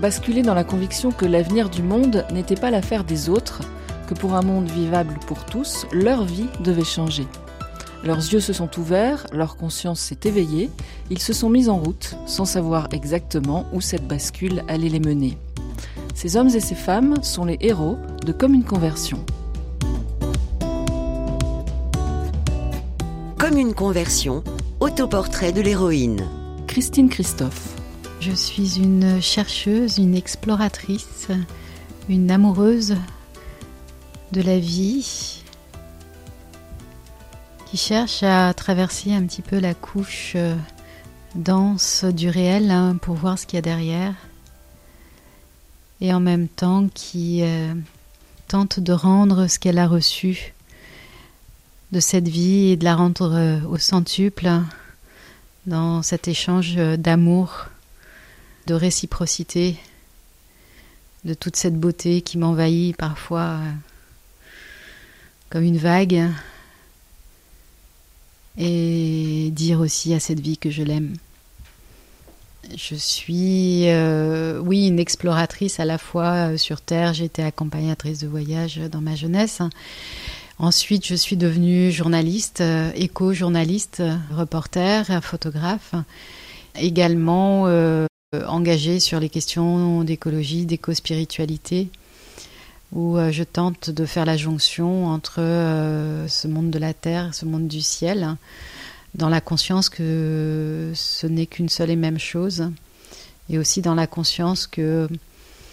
Basculé dans la conviction que l'avenir du monde n'était pas l'affaire des autres, que pour un monde vivable pour tous, leur vie devait changer. Leurs yeux se sont ouverts, leur conscience s'est éveillée, ils se sont mis en route sans savoir exactement où cette bascule allait les mener. Ces hommes et ces femmes sont les héros de Comme une conversion. Comme une conversion, autoportrait de l'héroïne. Christine Christophe. Je suis une chercheuse, une exploratrice, une amoureuse de la vie qui cherche à traverser un petit peu la couche euh, dense du réel hein, pour voir ce qu'il y a derrière. Et en même temps qui euh, tente de rendre ce qu'elle a reçu de cette vie et de la rendre euh, au centuple dans cet échange d'amour, de réciprocité, de toute cette beauté qui m'envahit parfois euh, comme une vague, et dire aussi à cette vie que je l'aime. Je suis, oui, une exploratrice à la fois sur Terre. Été accompagnatrice de voyage dans ma jeunesse. Ensuite, je suis devenue journaliste, euh, éco-journaliste, reporter, photographe, également euh, engagée sur les questions d'écologie, d'éco-spiritualité, où euh, je tente de faire la jonction entre ce monde de la terre, ce monde du ciel, dans la conscience que ce n'est qu'une seule et même chose, et aussi dans la conscience que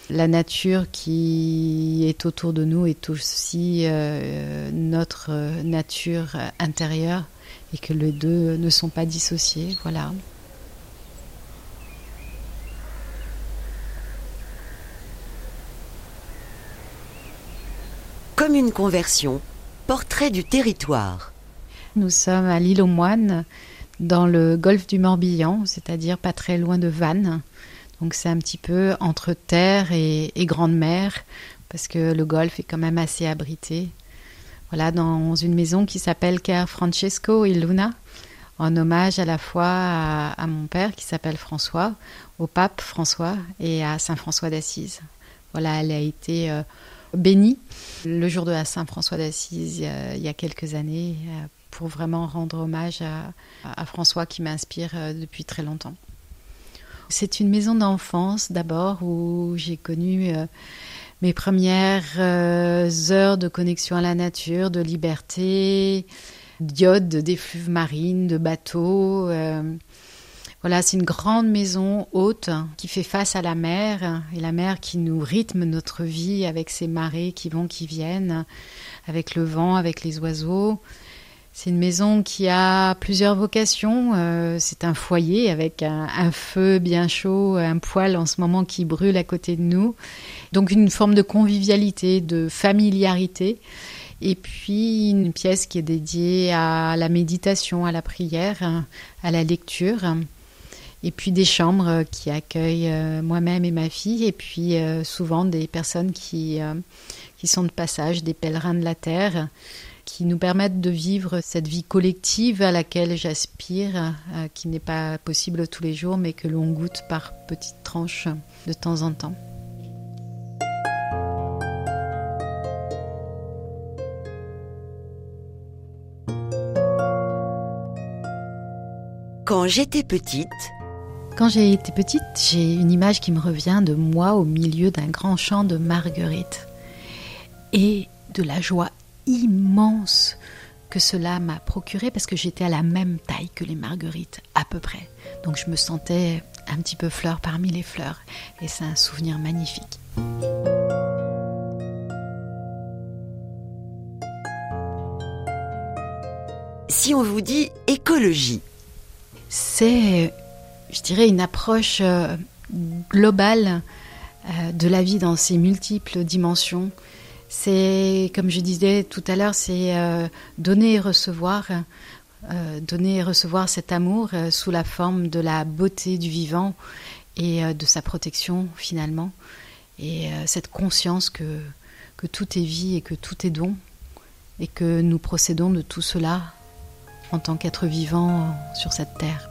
la nature qui est autour de nous est aussi euh, notre nature intérieure et que les deux ne sont pas dissociés. Voilà. Comme une conversion, portrait du territoire. Nous sommes à l'île aux Moines, dans le golfe du Morbihan, c'est-à-dire pas très loin de Vannes. Donc c'est un petit peu entre terre et, grande mer, parce que le golfe est quand même assez abrité. Voilà, dans une maison qui s'appelle Car Francesco et Luna, en hommage à la fois à, mon père qui s'appelle François, au pape François et à Saint François d'Assise. Voilà, elle a été euh, bénie le jour de la Saint François d'Assise il y a quelques années euh, pour vraiment rendre hommage à François qui m'inspire euh, depuis très longtemps. C'est une maison d'enfance d'abord où j'ai connu euh, mes premières heures de connexion à la nature, de liberté, d'iode, d'effluves marines, de bateaux. Voilà, c'est une grande maison haute qui fait face à la mer et la mer qui nous rythme notre vie avec ses marées qui vont, qui viennent, avec le vent, avec les oiseaux. C'est une maison qui a plusieurs vocations. Euh, c'est un foyer avec un, feu bien chaud, un poêle en ce moment qui brûle à côté de nous. Donc une forme de convivialité, de familiarité. Et puis une pièce qui est dédiée à la méditation, à la prière, à la lecture. Et puis des chambres qui accueillent euh, moi-même et ma fille. Et puis euh, souvent des personnes qui, qui sont de passage, des pèlerins de la terre qui nous permettent de vivre cette vie collective à laquelle j'aspire, euh, qui n'est pas possible tous les jours, mais que l'on goûte par petites tranches de temps en temps. Quand j'étais petite, quand j'ai été petite, j'ai une image qui me revient de moi au milieu d'un grand champ de marguerites et de la joie immense que cela m'a procuré parce que j'étais à la même taille que les marguerites, à peu près. Donc je me sentais un petit peu fleur parmi les fleurs et c'est un souvenir magnifique. Si on vous dit écologie, c'est, je dirais, une approche euh, globale euh, de la vie dans ses multiples dimensions. C'est, comme je disais tout à l'heure, c'est euh, donner et recevoir, donner et recevoir cet amour sous la forme de la beauté du vivant et de sa protection finalement, et cette conscience que, que tout est vie et que tout est don, et que nous procédons de tout cela en tant qu'être vivant sur cette terre.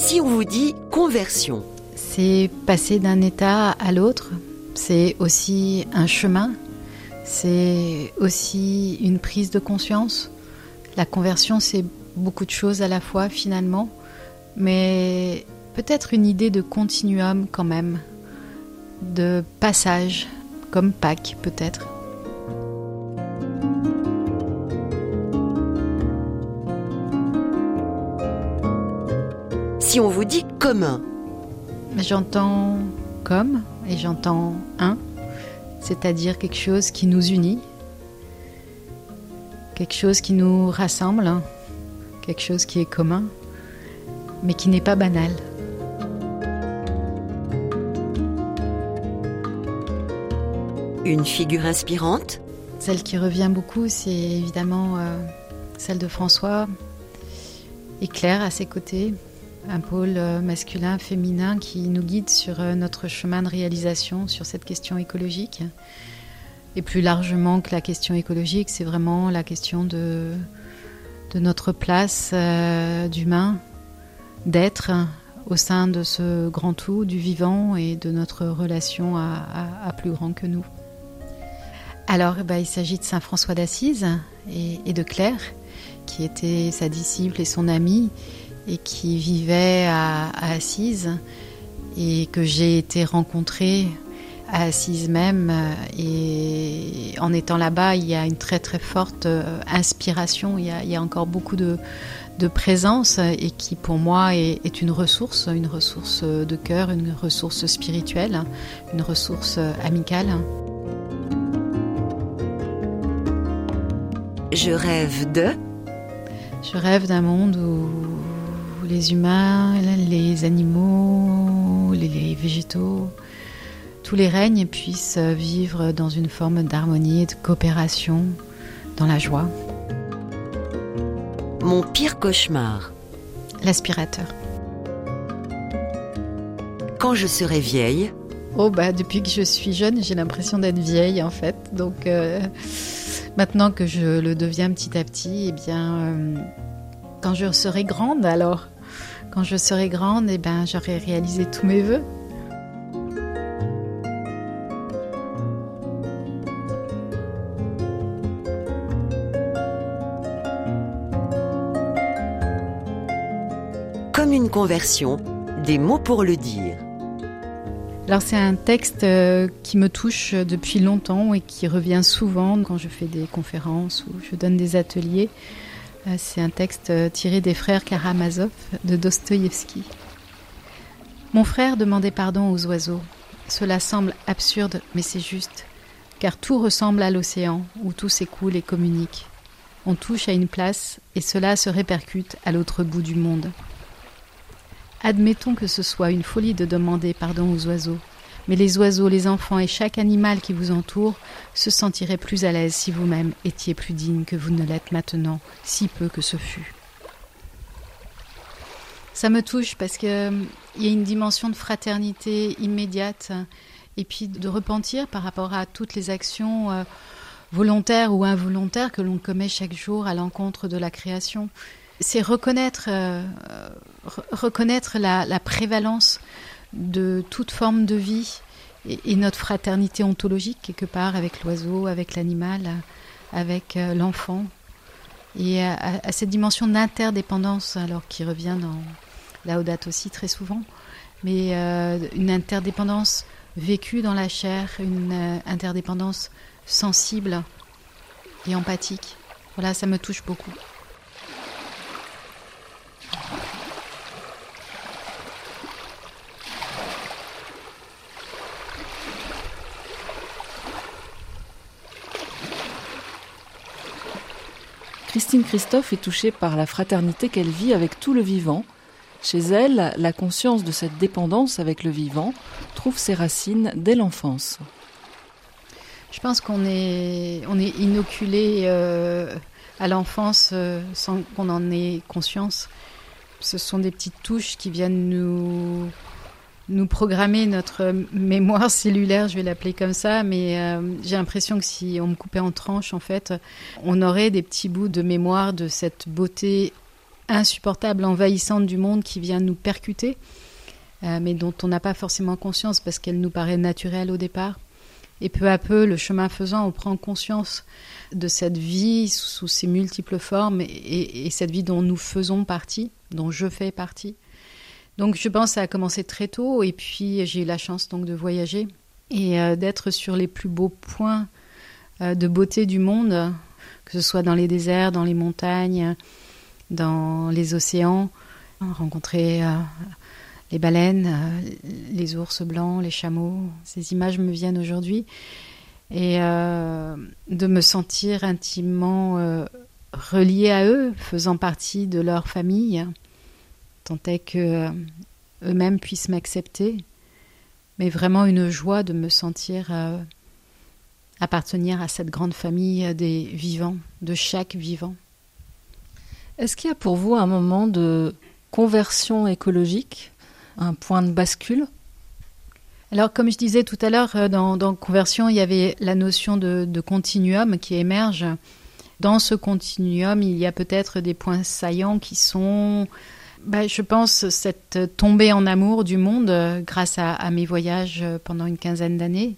Si on vous dit conversion, c'est passer d'un état à l'autre, c'est aussi un chemin, c'est aussi une prise de conscience. La conversion, c'est beaucoup de choses à la fois finalement, mais peut-être une idée de continuum quand même, de passage, comme Pâques peut-être. Si on vous dit commun J'entends comme et j'entends un, c'est-à-dire quelque chose qui nous unit, quelque chose qui nous rassemble, quelque chose qui est commun, mais qui n'est pas banal. Une figure inspirante? Celle qui revient beaucoup, c'est évidemment euh, celle de François et Claire à ses côtés, un pôle euh, masculin, féminin qui nous guide sur euh, notre chemin de réalisation sur cette question écologique. Et plus largement que la question écologique, c'est vraiment la question de, notre place d'humain, d'être au sein de ce grand tout, du vivant et de notre relation à plus grand que nous. Alors, bah, il s'agit de Saint François d'Assise et, de Claire, qui était sa disciple et son amie, et qui vivait à, Assise, et que j'ai été rencontrée à Assise même. Et en étant là-bas, il y a une très très forte euh, inspiration, il y a, encore beaucoup de, présence, et qui pour moi est, est, une ressource, une ressource de cœur, une ressource spirituelle, une ressource amicale. Je rêve de Je rêve d'un monde où les humains, les animaux, les végétaux, tous les règnes puissent vivre dans une forme d'harmonie et de coopération, dans la joie. Mon pire cauchemar L'aspirateur. Quand je serai vieille Oh bah depuis que je suis jeune, j'ai l'impression d'être vieille en fait. Donc euh, Maintenant que je le deviens petit à petit, eh bien, euh, quand je serai grande, alors, quand je serai grande, eh ben, j'aurai réalisé tous mes voeux. Comme une conversion, des mots pour le dire. Alors c'est un texte euh, qui me touche depuis longtemps et qui revient souvent quand je fais des conférences ou je donne des ateliers. Euh, c'est un texte euh, tiré des frères Karamazov de Dostoïevski. Mon frère demandait pardon aux oiseaux. Cela semble absurde, mais c'est juste, car tout ressemble à l'océan où tout s'écoule et communique. On touche à une place et cela se répercute à l'autre bout du monde. Admettons que ce soit une folie de demander pardon aux oiseaux, mais les oiseaux, les enfants et chaque animal qui vous entoure se sentiraient plus à l'aise si vous-même étiez plus digne que vous ne l'êtes maintenant, si peu que ce fût. Ça me touche parce qu'il euh, y a une dimension de fraternité immédiate et puis de repentir par rapport à toutes les actions euh, volontaires ou involontaires que l'on commet chaque jour à l'encontre de la création c'est reconnaître, euh, reconnaître la, prévalence de toute forme de vie et, notre fraternité ontologique quelque part avec l'oiseau, avec l'animal, avec euh, l'enfant, et à, cette dimension d'interdépendance, alors qui revient dans la Odate aussi très souvent, mais euh, une interdépendance vécue dans la chair, une interdépendance sensible et empathique. Voilà, ça me touche beaucoup. Christine Christophe est touchée par la fraternité qu'elle vit avec tout le vivant. Chez elle, la conscience de cette dépendance avec le vivant trouve ses racines dès l'enfance. Je pense qu'on est, on inoculé euh, à l'enfance euh, sans qu'on en ait conscience. Ce sont des petites touches qui viennent nous, nous programmer notre mémoire cellulaire, je vais l'appeler comme ça, mais euh, j'ai l'impression que si on me coupait en tranches, en fait, on aurait des petits bouts de mémoire de cette beauté insupportable, envahissante du monde qui vient nous percuter, mais dont on n'a pas forcément conscience parce qu'elle nous paraît naturelle au départ. Et peu à peu, le chemin faisant, on prend conscience de cette vie sous ses multiples formes et, cette vie dont nous faisons partie, dont je fais partie. Donc je pense que ça a commencé très tôt et puis j'ai eu la chance donc de voyager et euh, d'être sur les plus beaux points euh, de beauté du monde, que ce soit dans les déserts, dans les montagnes, dans les océans, rencontrer euh, les baleines, les ours blancs, les chameaux. Ces images me viennent aujourd'hui. Et de me sentir intimement reliée à eux, faisant partie de leur famille, tant est que eux-mêmes puissent m'accepter. Mais vraiment une joie de me sentir appartenir à cette grande famille des vivants, de chaque vivant. Est-ce qu'il y a pour vous un moment de conversion écologique un point de bascule? Alors, comme je disais tout à l'heure, euh, dans, Conversion, il y avait la notion de, continuum qui émerge. Dans ce continuum, il y a peut-être des points saillants qui sont, bah, je pense, cette tombée en amour du monde euh, grâce à, mes voyages euh, pendant une quinzaine d'années.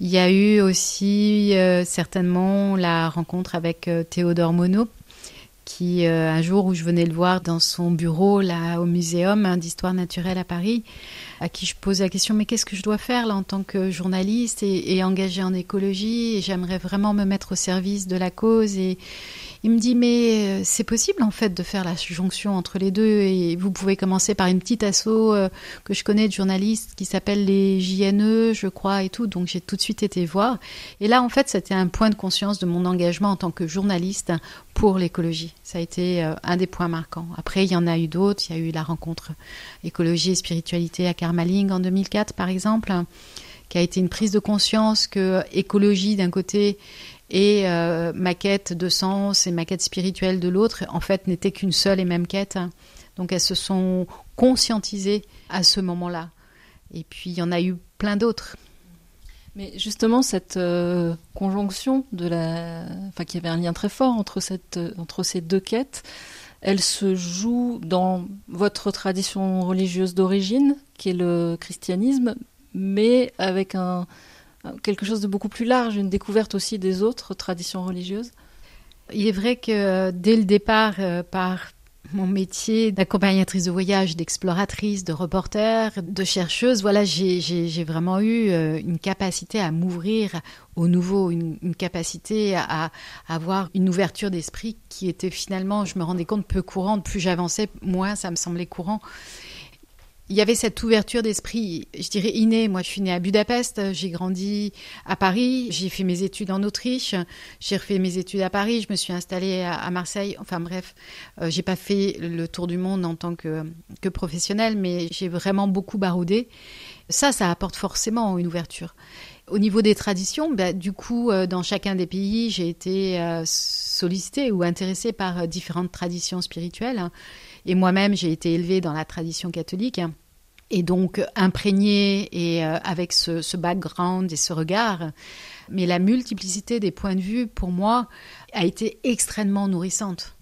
Il y a eu aussi certainement la rencontre avec Théodore Monod, qui, euh, un jour où je venais le voir dans son bureau là au muséum hein, d'histoire naturelle à Paris, à qui je posais la question mais qu'est-ce que je dois faire là en tant que journaliste et, et engagée en écologie? J'aimerais vraiment me mettre au service de la cause et, il me dit mais euh, c'est possible en fait de faire la jonction entre les deux et vous pouvez commencer par une petite asso euh, que je connais de journalistes qui s'appelle les JNE, je crois et tout. Donc j'ai tout de suite été voir. Et là en fait c'était un point de conscience de mon engagement en tant que journaliste pour l'écologie. Ça a été euh, un des points marquants. Après il y en a eu d'autres. Il y a eu la rencontre écologie et spiritualité à Karmaling en 2004 par exemple qui a été une prise de conscience que écologie d'un côté et euh, ma quête de sens et ma quête spirituelle de l'autre, en fait, n'étaient qu'une seule et même quête. Donc elles se sont conscientisées à ce moment-là. Et puis il y en a eu plein d'autres. Mais justement, cette euh, conjonction de la, enfin, qu'il y avait un lien très fort entre cette, entre ces deux quêtes, elle se joue dans votre tradition religieuse d'origine, qui est le christianisme, mais avec un, quelque chose de beaucoup plus large, une découverte aussi des autres traditions religieuses Il est vrai que dès le départ, euh, par mon métier d'accompagnatrice de voyage, d'exploratrice, de reporter, de chercheuse, voilà, j'ai vraiment eu euh, une capacité à m'ouvrir au nouveau, une, une capacité à, à, avoir une ouverture d'esprit qui était finalement, je me rendais compte, peu courante. Plus j'avançais, moins ça me semblait courant il y avait cette ouverture d'esprit, je dirais innée. Moi, je suis née à Budapest, j'ai grandi à Paris, j'ai fait mes études en Autriche, j'ai refait mes études à Paris, je me suis installée à, Marseille. Enfin bref, euh, j'ai pas fait le tour du monde en tant que, que professionnelle, mais j'ai vraiment beaucoup baroudé. Ça, ça apporte forcément une ouverture. Au niveau des traditions, bah, du coup, euh, dans chacun des pays, j'ai été euh, sollicitée ou intéressée par différentes traditions spirituelles. Et moi-même, j'ai été élevée dans la tradition catholique et donc imprégné et euh, avec ce, background et ce regard. Mais la multiplicité des points de vue, pour moi, a été extrêmement nourrissante.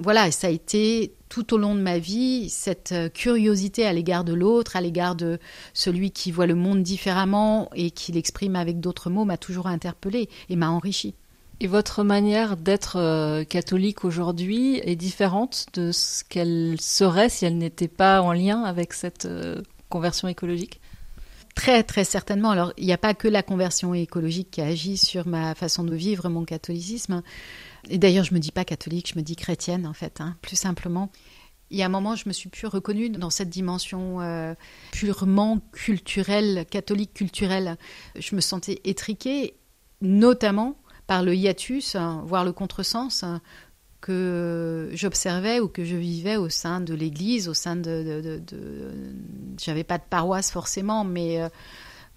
Voilà, ça a été tout au long de ma vie cette euh, curiosité à l'égard de l'autre, à l'égard de celui qui voit le monde différemment et qui l'exprime avec d'autres mots, m'a toujours interpellée et m'a enrichi. Et votre manière d'être euh, catholique aujourd'hui est différente de ce qu'elle serait si elle n'était pas en lien avec cette euh, conversion écologique? Très, très certainement. Alors, il n'y a pas que la conversion écologique qui agit sur ma façon de vivre mon catholicisme. Et d'ailleurs, je me dis pas catholique, je me dis chrétienne, en fait, hein, plus simplement. Il y a un moment, je me suis plus reconnue dans cette dimension euh, purement culturelle, catholique culturelle. Je me sentais étriquée, notamment par le hiatus, hein, voire le contresens, hein, que j'observais ou que je vivais au sein de l'Église, au sein de, j'avais pas de paroisse forcément, mais euh,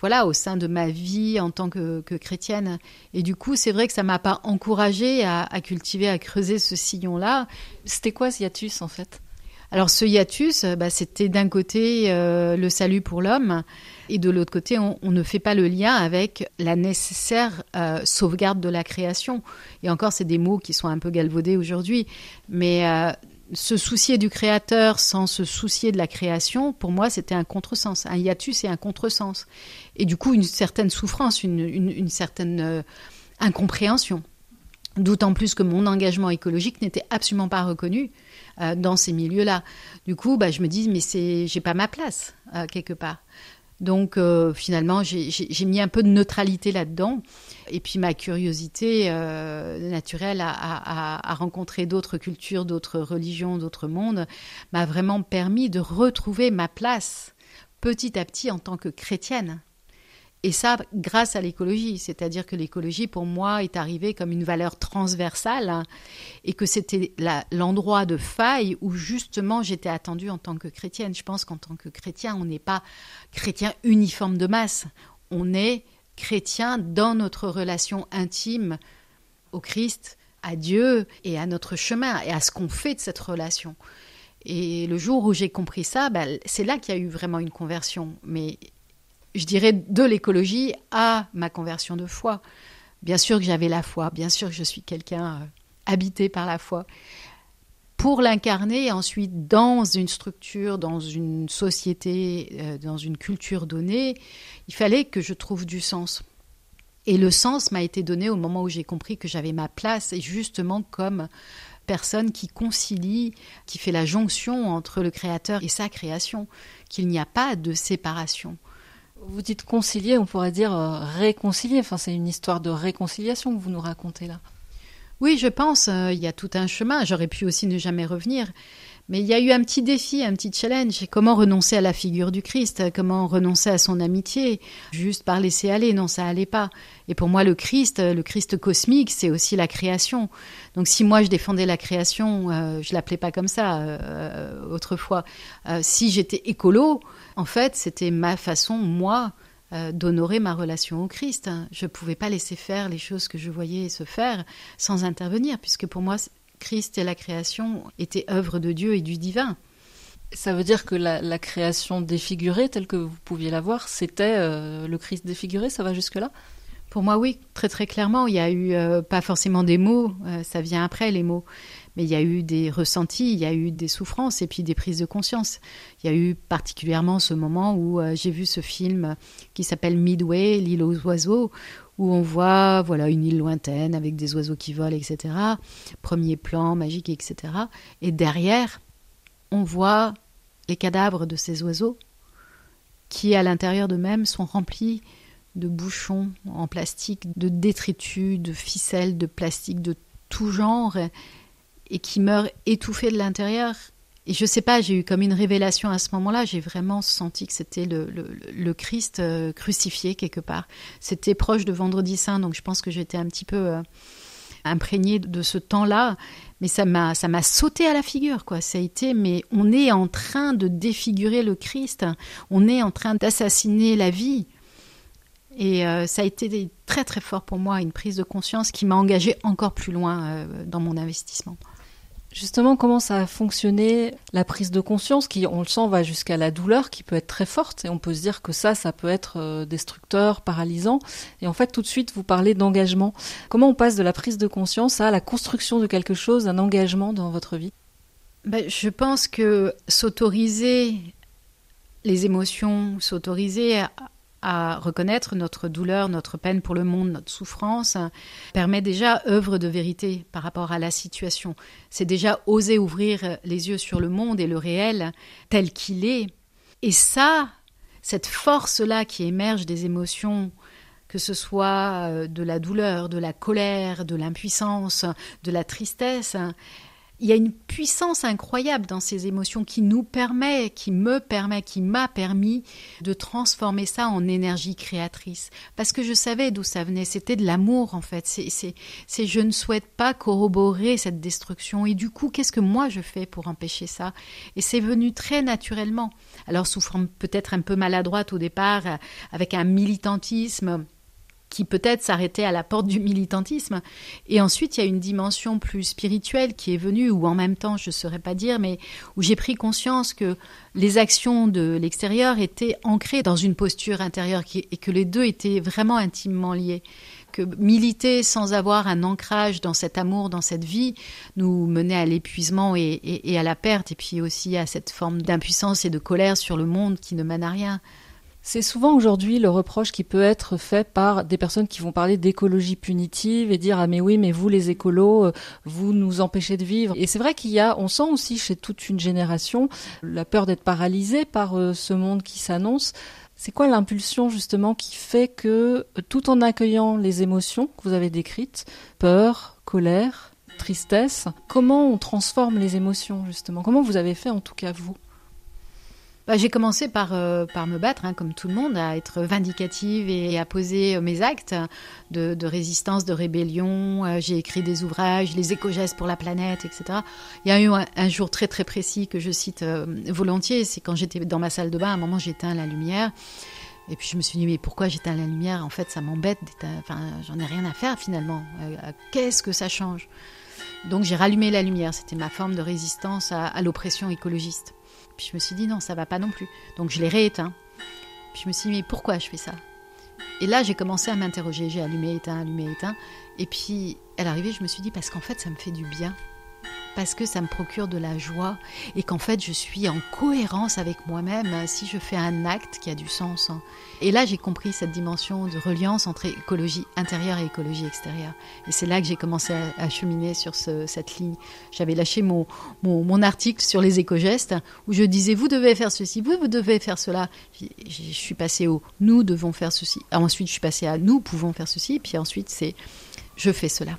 voilà, au sein de ma vie en tant que, que chrétienne. Et du coup, c'est vrai que ça m'a pas encouragée à, à, cultiver, à creuser ce sillon-là. C'était quoi ce hiatus en fait? Alors ce hiatus, bah, c'était d'un côté euh, le salut pour l'homme et de l'autre côté, on, ne fait pas le lien avec la nécessaire euh, sauvegarde de la création. Et encore, c'est des mots qui sont un peu galvaudés aujourd'hui, mais euh, se soucier du créateur sans se soucier de la création, pour moi, c'était un contresens. Un hiatus, et un contresens. Et du coup, une certaine souffrance, une, certaine euh, incompréhension. D'autant plus que mon engagement écologique n'était absolument pas reconnu euh, dans ces milieux-là. Du coup, bah, je me dis, mais c'est, j'ai pas ma place euh, quelque part. Donc euh, finalement, j'ai mis un peu de neutralité là-dedans. Et puis ma curiosité naturelle à rencontrer d'autres cultures, d'autres religions, d'autres mondes m'a vraiment permis de retrouver ma place petit à petit en tant que chrétienne. Et ça, grâce à l'écologie. C'est-à-dire que l'écologie, pour moi, est arrivée comme une valeur transversale hein, et que c'était l'endroit de faille où justement j'étais attendue en tant que chrétienne. Je pense qu'en tant que chrétien, on n'est pas chrétien uniforme de masse. On est chrétien dans notre relation intime au Christ, à Dieu et à notre chemin et à ce qu'on fait de cette relation. Et le jour où j'ai compris ça, ben, c'est là qu'il y a eu vraiment une conversion. Mais je dirais, de l'écologie à ma conversion de foi. Bien sûr que j'avais la foi, bien sûr que je suis quelqu'un euh, habité par la foi. Pour l'incarner ensuite dans une structure, dans une société, euh, dans une culture donnée, il fallait que je trouve du sens. Et le sens m'a été donné au moment où j'ai compris que j'avais ma place, et justement comme personne qui concilie, qui fait la jonction entre le Créateur et sa création, qu'il n'y a pas de séparation. Vous dites concilier, on pourrait dire euh, réconcilier. Enfin, c'est une histoire de réconciliation que vous nous racontez là. Oui, je pense. Euh, il y a tout un chemin. J'aurais pu aussi ne jamais revenir. Mais il y a eu un petit défi, un petit challenge. Comment renoncer à la figure du Christ? Comment renoncer à son amitié? Juste par laisser aller? Non, ça allait pas. Et pour moi, le Christ, le Christ cosmique, c'est aussi la création. Donc si moi je défendais la création, euh, je l'appelais pas comme ça euh, autrefois. Euh, si j'étais écolo, en fait, c'était ma façon, moi, euh, d'honorer ma relation au Christ. Je ne pouvais pas laisser faire les choses que je voyais se faire sans intervenir, puisque pour moi, Christ et la création étaient œuvres de Dieu et du divin. Ça veut dire que la, la création défigurée, telle que vous pouviez la voir, c'était euh, le Christ défiguré Ça va jusque-là? Pour moi, oui, très très clairement. Il y a eu euh, pas forcément des mots, euh, ça vient après les mots, mais il y a eu des ressentis, il y a eu des souffrances et puis des prises de conscience. Il y a eu particulièrement ce moment où euh, j'ai vu ce film qui s'appelle Midway, l'île aux oiseaux, où on voit voilà une île lointaine avec des oiseaux qui volent, etc. Premier plan magique, etc. Et derrière, on voit les cadavres de ces oiseaux qui, à l'intérieur d'eux-mêmes, sont remplis de bouchons en plastique, de détritus, de ficelles, de plastique de tout genre, et qui meurent étouffés de l'intérieur. Et je sais pas, j'ai eu comme une révélation à ce moment-là. J'ai vraiment senti que c'était le, Christ euh, crucifié quelque part. C'était proche de Vendredi Saint, donc je pense que j'étais un petit peu euh, imprégnée de ce temps-là. Mais ça m'a, ça m'a sauté à la figure, quoi. Ça a été, mais on est en train de défigurer le Christ. On est en train d'assassiner la vie. Et euh, ça a été très très fort pour moi, une prise de conscience qui m'a engagée encore plus loin dans mon investissement. Justement, comment ça a fonctionné la prise de conscience qui, on le sent, va jusqu'à la douleur qui peut être très forte et on peut se dire que ça, ça peut être euh, destructeur, paralysant. Et en fait, tout de suite, vous parlez d'engagement. Comment on passe de la prise de conscience à la construction de quelque chose, d'un engagement dans votre vie? Ben, Je pense que s'autoriser les émotions, s'autoriser à reconnaître notre douleur, notre peine pour le monde, notre souffrance, permet déjà œuvre de vérité par rapport à la situation. C'est déjà oser ouvrir les yeux sur le monde et le réel tel qu'il est. Et ça, cette force-là qui émerge des émotions, que ce soit de la douleur, de la colère, de l'impuissance, de la tristesse, il y a une puissance incroyable dans ces émotions qui nous permet, qui me permet, qui m'a permis de transformer ça en énergie créatrice. Parce que je savais d'où ça venait. C'était de l'amour, en fait. C'est, je ne souhaite pas corroborer cette destruction. Et du coup, qu'est-ce que moi je fais pour empêcher ça? Et c'est venu très naturellement. Alors, sous forme peut-être un peu maladroite au départ, avec un militantisme qui peut-être s'arrêtait à la porte du militantisme. Et ensuite, il y a une dimension plus spirituelle qui est venue, ou en même temps, je ne saurais pas dire, mais où j'ai pris conscience que les actions de l'extérieur étaient ancrées dans une posture intérieure et que les deux étaient vraiment intimement liés. Que militer sans avoir un ancrage dans cet amour, dans cette vie, nous menait à l'épuisement et, et à la perte, et puis aussi à cette forme d'impuissance et de colère sur le monde qui ne mène à rien. C'est souvent aujourd'hui le reproche qui peut être fait par des personnes qui vont parler d'écologie punitive et dire ah mais oui mais vous les écolos euh, vous nous empêchez de vivre. Et c'est vrai qu'il y a on sent aussi chez toute une génération la peur d'être paralysé par euh, ce monde qui s'annonce. C'est quoi l'impulsion justement qui fait que tout en accueillant les émotions que vous avez décrites peur colère tristesse comment on transforme les émotions justement? Comment vous avez fait en tout cas vous? Bah, j'ai commencé par, euh, par me battre, hein, comme tout le monde, à être vindicative et à poser euh, mes actes de, résistance, de rébellion. Euh, j'ai écrit des ouvrages, les éco-gestes pour la planète, etc. Il y a eu un, jour très très précis que je cite volontiers, c'est quand j'étais dans ma salle de bain, à un moment j'éteins la lumière. Et puis je me suis dit, mais pourquoi j'éteins la lumière? En fait, ça m'embête, enfin, j'en ai rien à faire finalement. Qu'est-ce que ça change? Donc j'ai rallumé la lumière, c'était ma forme de résistance à l'oppression écologiste. Puis je me suis dit non, ça va pas non plus. Donc je l'ai rééteint. Puis je me suis dit mais pourquoi je fais ça? Et là j'ai commencé à m'interroger. J'ai allumé, éteint, allumé, éteint. Et puis à l'arrivée je me suis dit parce qu'en fait ça me fait du bien parce que ça me procure de la joie et qu'en fait je suis en cohérence avec moi-même si je fais un acte qui a du sens. Hein. Et là j'ai compris cette dimension de reliance entre écologie intérieure et écologie extérieure. Et c'est là que j'ai commencé à, cheminer sur cette ligne. J'avais lâché mon, mon, article sur les éco-gestes où je disais vous devez faire ceci, vous, vous devez faire cela. Je suis passée au nous devons faire ceci. ensuite je suis passée à nous pouvons faire ceci. Puis ensuite c'est je fais cela.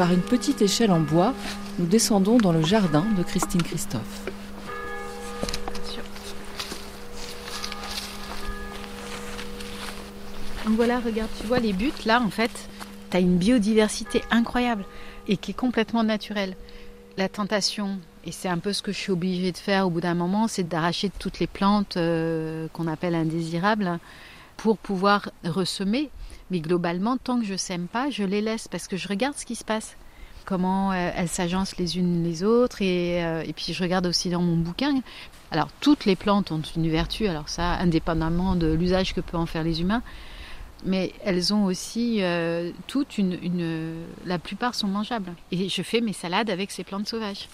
Par une petite échelle en bois, nous descendons dans le jardin de Christine Christophe. Donc voilà, regarde, tu vois les buttes là, en fait, tu as une biodiversité incroyable et qui est complètement naturelle. La tentation, et c'est un peu ce que je suis obligée de faire au bout d'un moment, c'est d'arracher toutes les plantes euh, qu'on appelle indésirables pour pouvoir ressemer mais globalement, tant que je sème pas, je les laisse parce que je regarde ce qui se passe. Comment euh, elles s'agencent les unes les autres. Et, euh, et, puis je regarde aussi dans mon bouquin. Alors toutes les plantes ont une vertu, alors ça, indépendamment de l'usage que peuvent en faire les humains. Mais elles ont aussi euh, toutes une, une. La plupart sont mangeables. Et je fais mes salades avec ces plantes sauvages.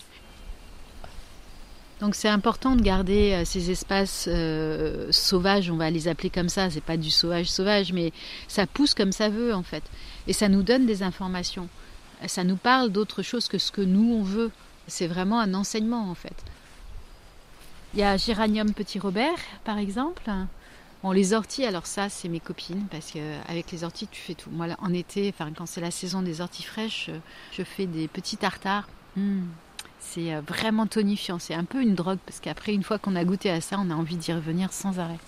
Donc c'est important de garder euh, ces espaces euh, sauvages, on va les appeler comme ça, c'est pas du sauvage sauvage, mais ça pousse comme ça veut en fait. Et ça nous donne des informations. Ça nous parle d'autre chose que ce que nous on veut. C'est vraiment un enseignement en fait. Il y a Géranium Petit Robert par exemple. Bon, les orties, alors ça, c'est mes copines, parce qu'avec les orties, tu fais tout. Moi, en été, enfin, quand c'est la saison des orties fraîches, je fais des petits tartares. Mmh. C'est euh, vraiment tonifiant. C'est un peu une drogue parce qu'après, une fois qu'on a goûté à ça, on a envie d'y revenir sans arrêt.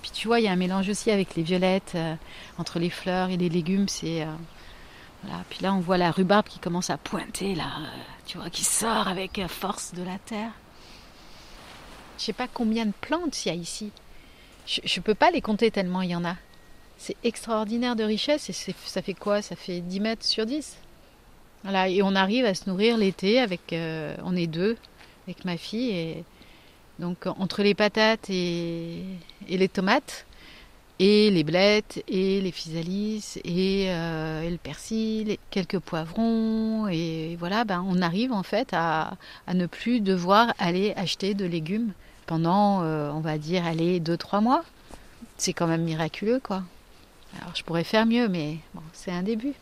Puis tu vois, il y a un mélange aussi avec les violettes, euh, entre les fleurs et les légumes. C'est euh, voilà. Puis là, on voit la rhubarbe qui commence à pointer là, tu vois, qui sort avec force de la terre. Je sais pas combien de plantes il y a ici. Je ne peux pas les compter tellement il y en a. C'est extraordinaire de richesse et ça fait quoi? Ça fait 10 mètres sur 10. Et on arrive à se nourrir l'été avec. Euh, on est deux avec ma fille et donc entre les patates et, les tomates et les blettes et les physalis et, euh, le persil, et quelques poivrons et voilà, ben on arrive en fait à, ne plus devoir aller acheter de légumes pendant, euh, on va dire, aller deux trois mois. C'est quand même miraculeux quoi. Alors je pourrais faire mieux, mais bon, c'est un début.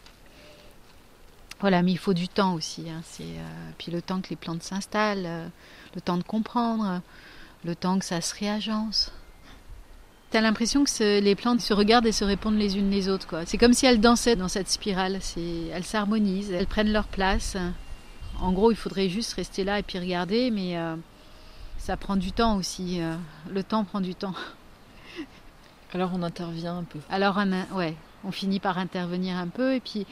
Voilà, mais il faut du temps aussi. Hein. C'est, euh, puis le temps que les plantes s'installent, euh, le temps de comprendre, le temps que ça se réagence. T'as l'impression que les plantes se regardent et se répondent les unes les autres. Quoi. C'est comme si elles dansaient dans cette spirale. C'est, elles s'harmonisent, elles prennent leur place. En gros, il faudrait juste rester là et puis regarder, mais euh, ça prend du temps aussi. le temps prend du temps. Alors on intervient un peu. Alors on, ouais, on finit par intervenir un peu et puis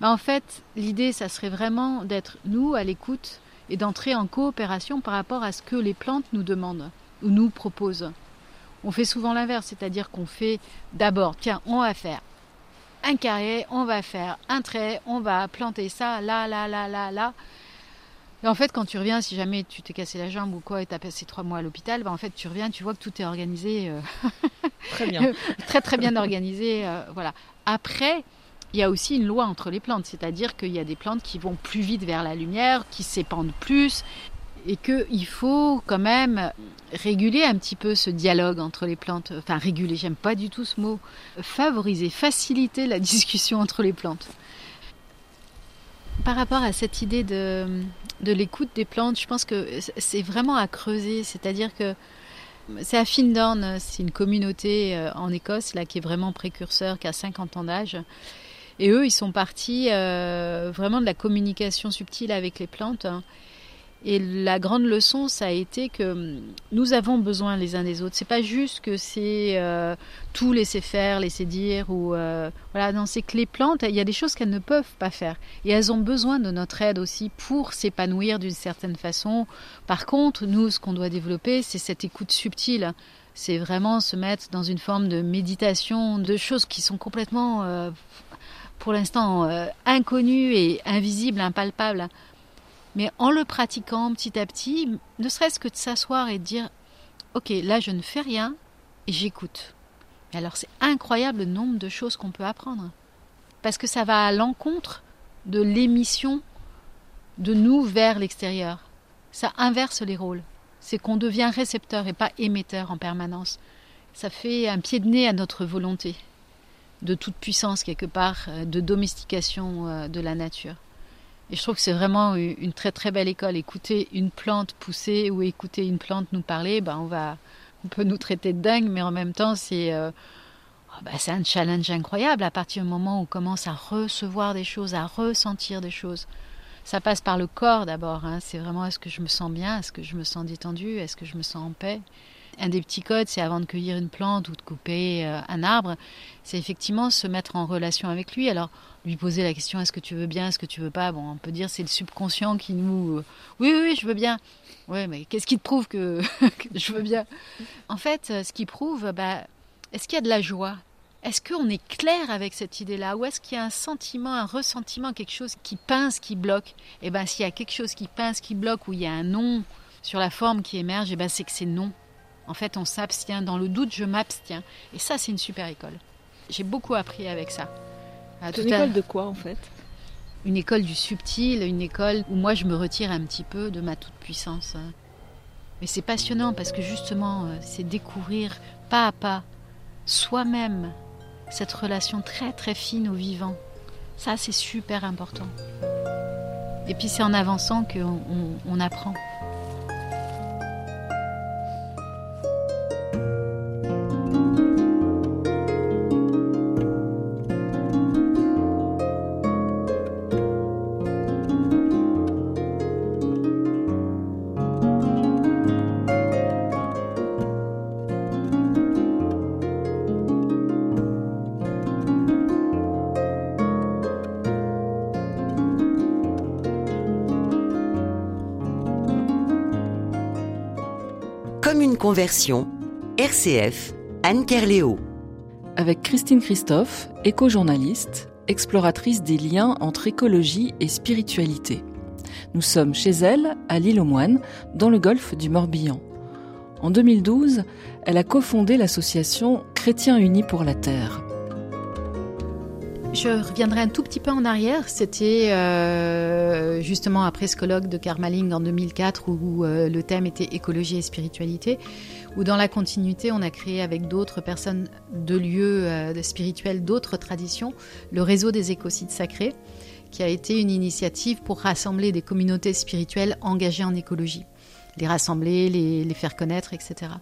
bah, en fait l'idée ça serait vraiment d'être nous à l'écoute et d'entrer en coopération par rapport à ce que les plantes nous demandent ou nous proposent. On fait souvent l'inverse, c'est-à-dire qu'on fait d'abord, tiens, on va faire un carré, on va faire un trait, on va planter ça là, là, là, là, là. Et en fait, quand tu reviens, si jamais tu t'es cassé la jambe ou quoi et tu as passé trois mois à l'hôpital, bah en fait, tu reviens, tu vois que tout est organisé. Euh, très bien. très, très bien organisé. Euh, voilà. Après, il y a aussi une loi entre les plantes, c'est-à-dire qu'il y a des plantes qui vont plus vite vers la lumière, qui s'épandent plus, et qu'il faut quand même réguler un petit peu ce dialogue entre les plantes. Enfin, réguler, j'aime pas du tout ce mot. Favoriser, faciliter la discussion entre les plantes. Par rapport à cette idée de, l'écoute des plantes, je pense que c'est vraiment à creuser. C'est-à-dire que c'est à Findorn, c'est une communauté euh, en Écosse là qui est vraiment précurseur, qui a 50 ans d'âge. Et eux, ils sont partis euh, vraiment de la communication subtile avec les plantes. Et la grande leçon, ça a été que hum, nous avons besoin les uns des autres. C'est pas juste que c'est euh, tout laisser faire, laisser dire ou euh, voilà. Non, c'est que les plantes, il y a des choses qu'elles ne peuvent pas faire et elles ont besoin de notre aide aussi pour s'épanouir d'une certaine façon. Par contre, nous, ce qu'on doit développer, c'est cette écoute subtile. C'est vraiment se mettre dans une forme de méditation, de choses qui sont complètement, pour l'instant, inconnues et invisibles, impalpables mais en le pratiquant petit à petit, ne serait-ce que de s'asseoir et de dire Ok, là je ne fais rien et j'écoute. alors c'est incroyable le nombre de choses qu'on peut apprendre. Parce que ça va à l'encontre de l'émission de nous vers l'extérieur. Ça inverse les rôles. C'est qu'on devient récepteur et pas émetteur en permanence. Ça fait un pied de nez à notre volonté de toute puissance quelque part, euh, de domestication euh, de la nature. Et je trouve que c'est vraiment une très très belle école. Écouter une plante pousser ou écouter une plante nous parler, ben on va, on peut nous traiter de dingue, mais en même temps c'est, euh, oh, ben, un challenge incroyable à partir du moment où on commence à recevoir des choses, à ressentir des choses. Ça passe par le corps d'abord. Hein. C'est vraiment est-ce que je me sens bien, est-ce que je me sens détendu, est-ce que je me sens en paix? Un des petits codes, c'est avant de cueillir une plante ou de couper euh, un arbre, c'est effectivement se mettre en relation avec lui. Alors, lui poser la question est-ce que tu veux bien, est-ce que tu veux pas? Bon, on peut dire c'est le subconscient qui nous. Euh, oui, oui, oui, je veux bien. Oui, mais qu'est-ce qui te prouve que, je veux bien? En fait, euh, ce qui prouve, bah, est-ce qu'il y a de la joie? Est-ce qu'on est clair avec cette idée-là? Ou est-ce qu'il y a un sentiment, un ressentiment, quelque chose qui pince, qui bloque? Eh bien, s'il y a quelque chose qui pince, qui bloque, ou il y a un non sur la forme qui émerge, eh ben, c'est que c'est non. En fait, on s'abstient. Dans le doute, je m'abstiens. Et ça, c'est une super école. J'ai beaucoup appris avec ça. une école de quoi, en fait? Une école du subtil, une école où moi, je me retire un petit peu de ma toute-puissance. Mais c'est passionnant parce que justement, euh, c'est découvrir pas à pas soi-même cette relation très très fine au vivant. Ça, c'est super important. Et puis c'est en avançant qu'on on apprend. Conversion, RCF, Anne Kerléo. Avec Christine Christophe, éco-journaliste, exploratrice des liens entre écologie et spiritualité. Nous sommes chez elle, à l'île aux Moines, dans le golfe du Morbihan. En 2012, elle a cofondé l'association Chrétiens Unis pour la Terre. Je reviendrai un tout petit peu en arrière. C'était euh, justement après ce colloque de Karmaling en 2004 où, euh, le thème était écologie et spiritualité, où dans la continuité, on a créé avec d'autres personnes de lieux euh, spirituels, d'autres traditions, le réseau des écocides sacrés, qui a été une initiative pour rassembler des communautés spirituelles engagées en écologie les rassembler, les, faire connaître, etc.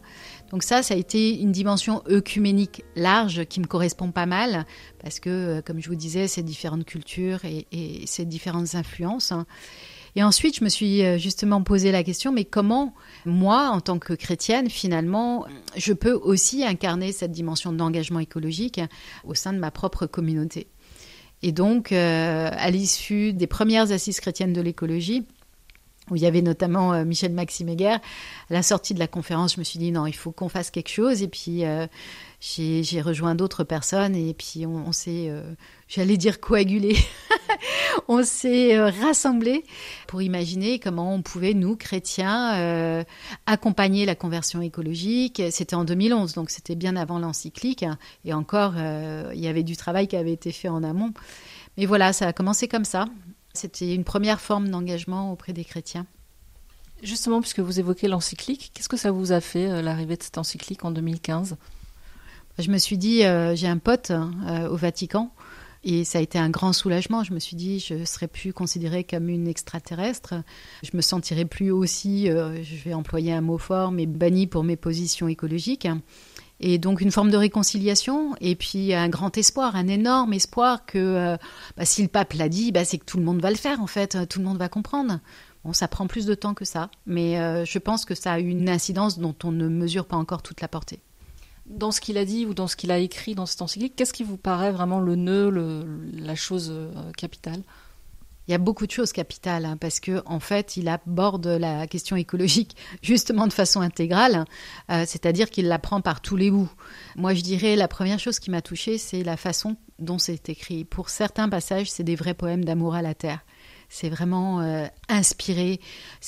Donc ça, ça a été une dimension œcuménique large qui me correspond pas mal, parce que, euh, comme je vous disais, c'est différentes cultures et, ces différentes influences. Hein. Et ensuite, je me suis euh, justement posé la question, mais comment moi, en tant que chrétienne, finalement, je peux aussi incarner cette dimension d'engagement écologique au sein de ma propre communauté? Et donc, euh, à l'issue des premières assises chrétiennes de l'écologie, où il y avait notamment euh, Michel Maximéguer. À la sortie de la conférence, je me suis dit non, il faut qu'on fasse quelque chose. Et puis euh, j'ai rejoint d'autres personnes et puis on, s'est, euh, j'allais dire coagulé, on s'est rassemblés pour imaginer comment on pouvait, nous, chrétiens, accompagner la conversion écologique. C'était en 2011, donc c'était bien avant l'encyclique. Et encore, il y avait du travail qui avait été fait en amont. Mais voilà, ça a commencé comme ça. C'était une première forme d'engagement auprès des chrétiens. Justement, puisque vous évoquez l'encyclique, qu'est-ce que ça vous a fait, euh, l'arrivée de cette encyclique en 2015 Je me suis dit, euh, j'ai un pote euh, au Vatican, et ça a été un grand soulagement. Je me suis dit, je ne serai plus considérée comme une extraterrestre. Je me sentirai plus aussi, je vais employer un mot fort, mais bannie pour mes positions écologiques. Et donc une forme de réconciliation et puis un grand espoir, un énorme espoir que euh, bah, si le pape l'a dit, bah, c'est que tout le monde va le faire en fait, tout le monde va comprendre. Bon, ça prend plus de temps que ça, mais euh, je pense que ça a une incidence dont on ne mesure pas encore toute la portée. Dans ce qu'il a dit ou dans ce qu'il a écrit dans cette encyclique, qu'est-ce qui vous paraît vraiment le nœud, la chose euh, capitale? Il y a beaucoup de choses capitales hein, parce que en fait, il aborde la question écologique justement de façon intégrale, euh, c'est-à-dire qu'il la prend par tous les bouts. Moi, je dirais la première chose qui m'a touchée, c'est la façon dont c'est écrit. Pour certains passages, c'est des vrais poèmes d'amour à la terre. C'est vraiment euh, inspiré.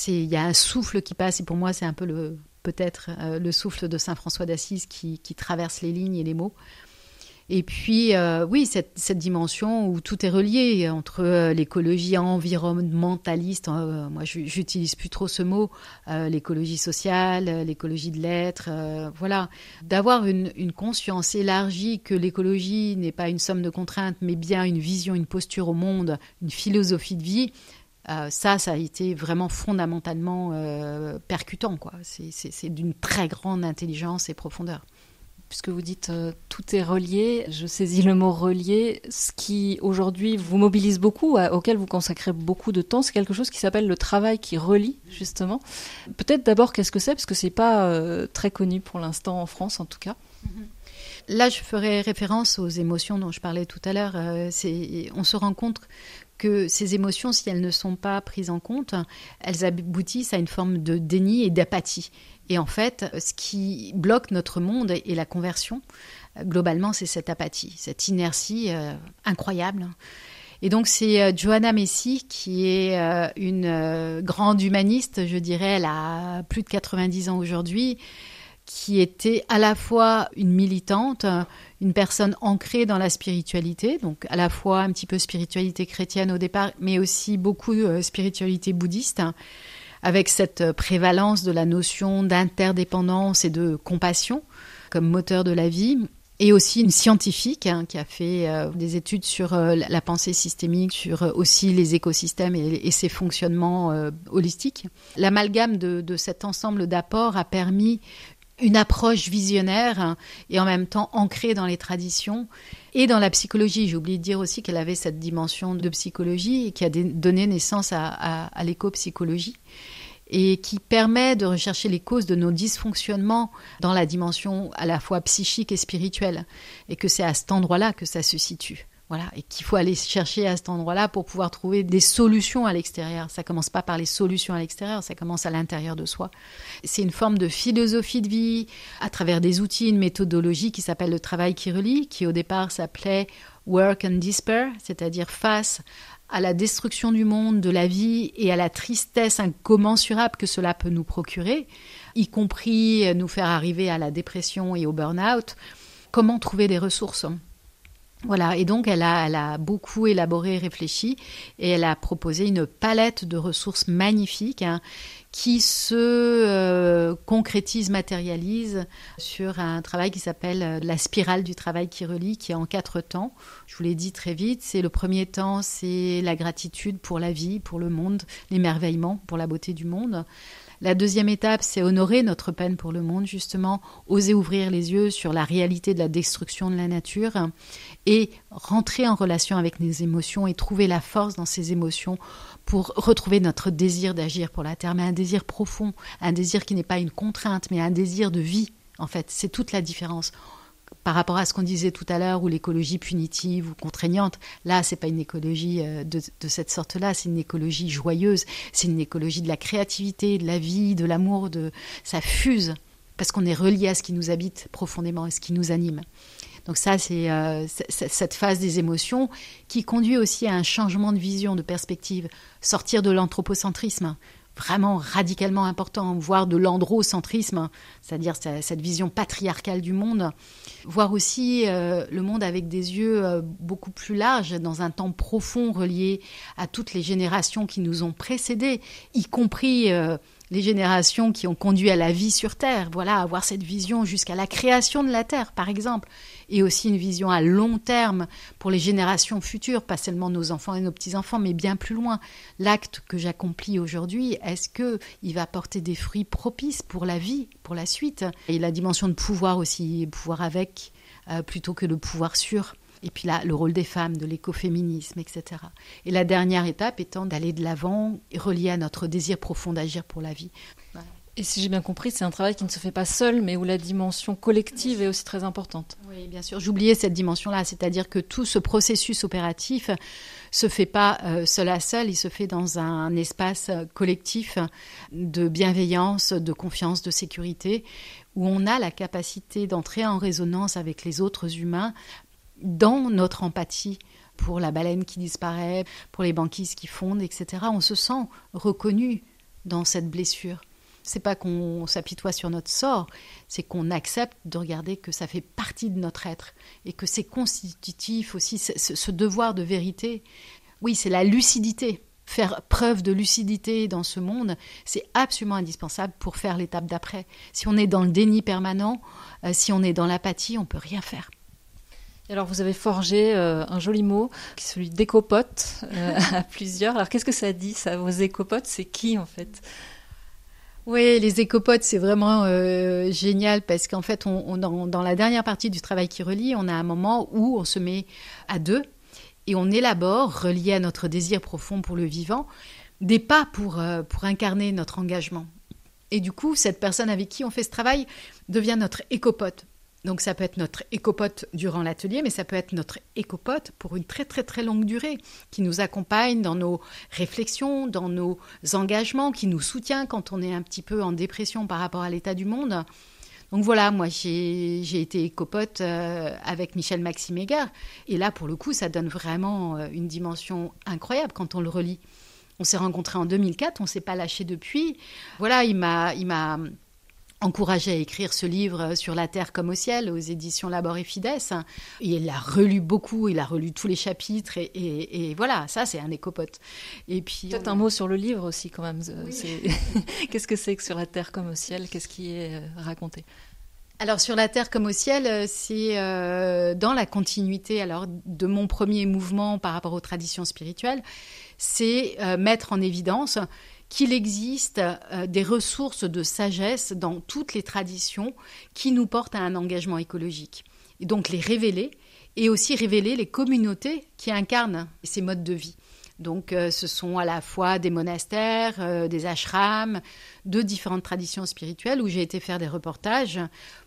Il y a un souffle qui passe et pour moi, c'est un peu le peut-être euh, le souffle de Saint François d'Assise qui traverse les lignes et les mots. Et puis, euh, oui, cette, dimension où tout est relié entre euh, l'écologie environnementaliste, euh, moi j'utilise plus trop ce mot, l'écologie sociale, l'écologie de l'être, voilà. D'avoir une, une, conscience élargie que l'écologie n'est pas une somme de contraintes, mais bien une vision, une posture au monde, une philosophie de vie. ça, ça a été vraiment fondamentalement percutant, quoi. C'est d'une très grande intelligence et profondeur puisque vous dites euh, tout est relié, je saisis le mot relié, ce qui aujourd'hui vous mobilise beaucoup, auquel vous consacrez beaucoup de temps, c'est quelque chose qui s'appelle le travail qui relie justement. Peut-être d'abord qu'est-ce que c'est, parce que c'est pas euh, très connu pour l'instant en France en tout cas. Là, je ferai référence aux émotions dont je parlais tout à l'heure. Euh, on se rend compte que ces émotions, si elles ne sont pas prises en compte, elles aboutissent à une forme de déni et d'apathie. Et en fait, ce qui bloque notre monde et la conversion, globalement, c'est cette apathie, cette inertie euh, incroyable. Et donc c'est euh, Johanna Messi qui est euh, une grande humaniste, je dirais, elle a plus de 90 ans aujourd'hui, qui était à la fois une militante, une personne ancrée dans la spiritualité, donc à la fois un petit peu spiritualité chrétienne au départ, mais aussi beaucoup de spiritualité bouddhiste avec cette prévalence de la notion d'interdépendance et de compassion comme moteur de la vie, et aussi une scientifique hein, qui a fait euh, des études sur euh, la pensée systémique, sur euh, aussi les écosystèmes et, ses fonctionnements holistiques. L'amalgame de, cet ensemble d'apports a permis une approche visionnaire hein, et en même temps ancrée dans les traditions et dans la psychologie. J'ai oublié de dire aussi qu'elle avait cette dimension de psychologie qui a donné naissance à l'éco-psychologie et qui permet de rechercher les causes de nos dysfonctionnements dans la dimension à la fois psychique et spirituelle, et que c'est à cet endroit-là que ça se situe. Voilà, et qu'il faut aller chercher à cet endroit-là pour pouvoir trouver des solutions à l'extérieur. Ça commence pas par les solutions à l'extérieur, ça commence à l'intérieur de soi. C'est une forme de philosophie de vie à travers des outils, une méthodologie qui s'appelle le travail qui relie, qui au départ s'appelait Work and Despair, c'est-à-dire face à la destruction du monde, de la vie et à la tristesse incommensurable que cela peut nous procurer, y compris nous faire arriver à la dépression et au burn-out, comment trouver des ressources? Voilà, et donc elle a, beaucoup élaboré, réfléchi, et elle a proposé une palette de ressources magnifiques hein, qui se euh, concrétise, matérialise sur un travail qui s'appelle euh, la spirale du travail qui relie, qui est en quatre temps. Je vous l'ai dit très vite. C'est le premier temps, c'est la gratitude pour la vie, pour le monde, l'émerveillement pour la beauté du monde. La deuxième étape, c'est honorer notre peine pour le monde, justement, oser ouvrir les yeux sur la réalité de la destruction de la nature et rentrer en relation avec nos émotions et trouver la force dans ces émotions pour retrouver notre désir d'agir pour la Terre, mais un désir profond, un désir qui n'est pas une contrainte, mais un désir de vie, en fait. C'est toute la différence par rapport à ce qu'on disait tout à l'heure, où l'écologie punitive ou contraignante, là, c'est pas une écologie euh, de, cette sorte-là, c'est une écologie joyeuse, c'est une écologie de la créativité, de la vie, de l'amour, de ça fuse parce qu'on est relié à ce qui nous habite profondément et ce qui nous anime. Donc ça, c'est euh, cette phase des émotions qui conduit aussi à un changement de vision, de perspective, sortir de l'anthropocentrisme vraiment radicalement important, voire de l'androcentrisme, c'est-à-dire cette vision patriarcale du monde, voir aussi euh, le monde avec des yeux euh, beaucoup plus larges, dans un temps profond relié à toutes les générations qui nous ont précédés, y compris euh, les générations qui ont conduit à la vie sur Terre, voilà, avoir cette vision jusqu'à la création de la Terre, par exemple, et aussi une vision à long terme pour les générations futures, pas seulement nos enfants et nos petits-enfants, mais bien plus loin. L'acte que j'accomplis aujourd'hui, est-ce que il va porter des fruits propices pour la vie, pour la suite? Et la dimension de pouvoir aussi, pouvoir avec, euh, plutôt que le pouvoir sur. Et puis là, le rôle des femmes, de l'écoféminisme, etc. Et la dernière étape étant d'aller de l'avant, relié à notre désir profond d'agir pour la vie. Et si j'ai bien compris, c'est un travail qui ne se fait pas seul, mais où la dimension collective est aussi très importante. Oui, bien sûr. J'oubliais cette dimension-là, c'est-à-dire que tout ce processus opératif se fait pas euh, seul à seul, il se fait dans un espace collectif de bienveillance, de confiance, de sécurité, où on a la capacité d'entrer en résonance avec les autres humains dans notre empathie pour la baleine qui disparaît, pour les banquises qui fondent, etc. On se sent reconnu dans cette blessure. C'est pas qu'on s'apitoie sur notre sort, c'est qu'on accepte de regarder que ça fait partie de notre être et que c'est constitutif aussi, ce devoir de vérité. Oui, c'est la lucidité. Faire preuve de lucidité dans ce monde, c'est absolument indispensable pour faire l'étape d'après. Si on est dans le déni permanent, euh, si on est dans l'apathie, on peut rien faire alors vous avez forgé euh, un joli mot, celui d'écopote, euh, à plusieurs. Alors qu'est-ce que ça dit, ça Vos écopotes, c'est qui en fait? Oui, les écopotes, c'est vraiment euh, génial parce qu'en fait, dans, la dernière partie du travail qui relie, on a un moment où on se met à deux et on élabore, relié à notre désir profond pour le vivant, des pas pour, pour incarner notre engagement. Et du coup, cette personne avec qui on fait ce travail devient notre écopote. Donc ça peut être notre écopote durant l'atelier, mais ça peut être notre écopote pour une très très très longue durée, qui nous accompagne dans nos réflexions, dans nos engagements, qui nous soutient quand on est un petit peu en dépression par rapport à l'état du monde. Donc voilà, moi j'ai été écopote euh, avec Michel Maxime et là pour le coup ça donne vraiment euh, une dimension incroyable quand on le relit. On s'est rencontrés en 2004, on s'est pas lâché depuis. Voilà, il m'a encouragé à écrire ce livre sur la terre comme au ciel aux éditions Labor et Fides. Et il l'a relu beaucoup, il a relu tous les chapitres et, voilà, ça c'est un écopote. Et puis peut-être un mot sur le livre aussi quand même. Qu'est-ce que c'est que sur la terre comme au ciel? Qu'est-ce qui est euh, raconté? Alors sur la terre comme au ciel, euh, c'est euh, dans la continuité alors de mon premier mouvement par rapport aux traditions spirituelles, c'est mettre en évidence qu'il existe euh, des ressources de sagesse dans toutes les traditions qui nous portent à un engagement écologique. Et donc les révéler et aussi révéler les communautés qui incarnent ces modes de vie. Donc euh, ce sont à la fois des monastères, euh, des ashrams, de différentes traditions spirituelles où j'ai été faire des reportages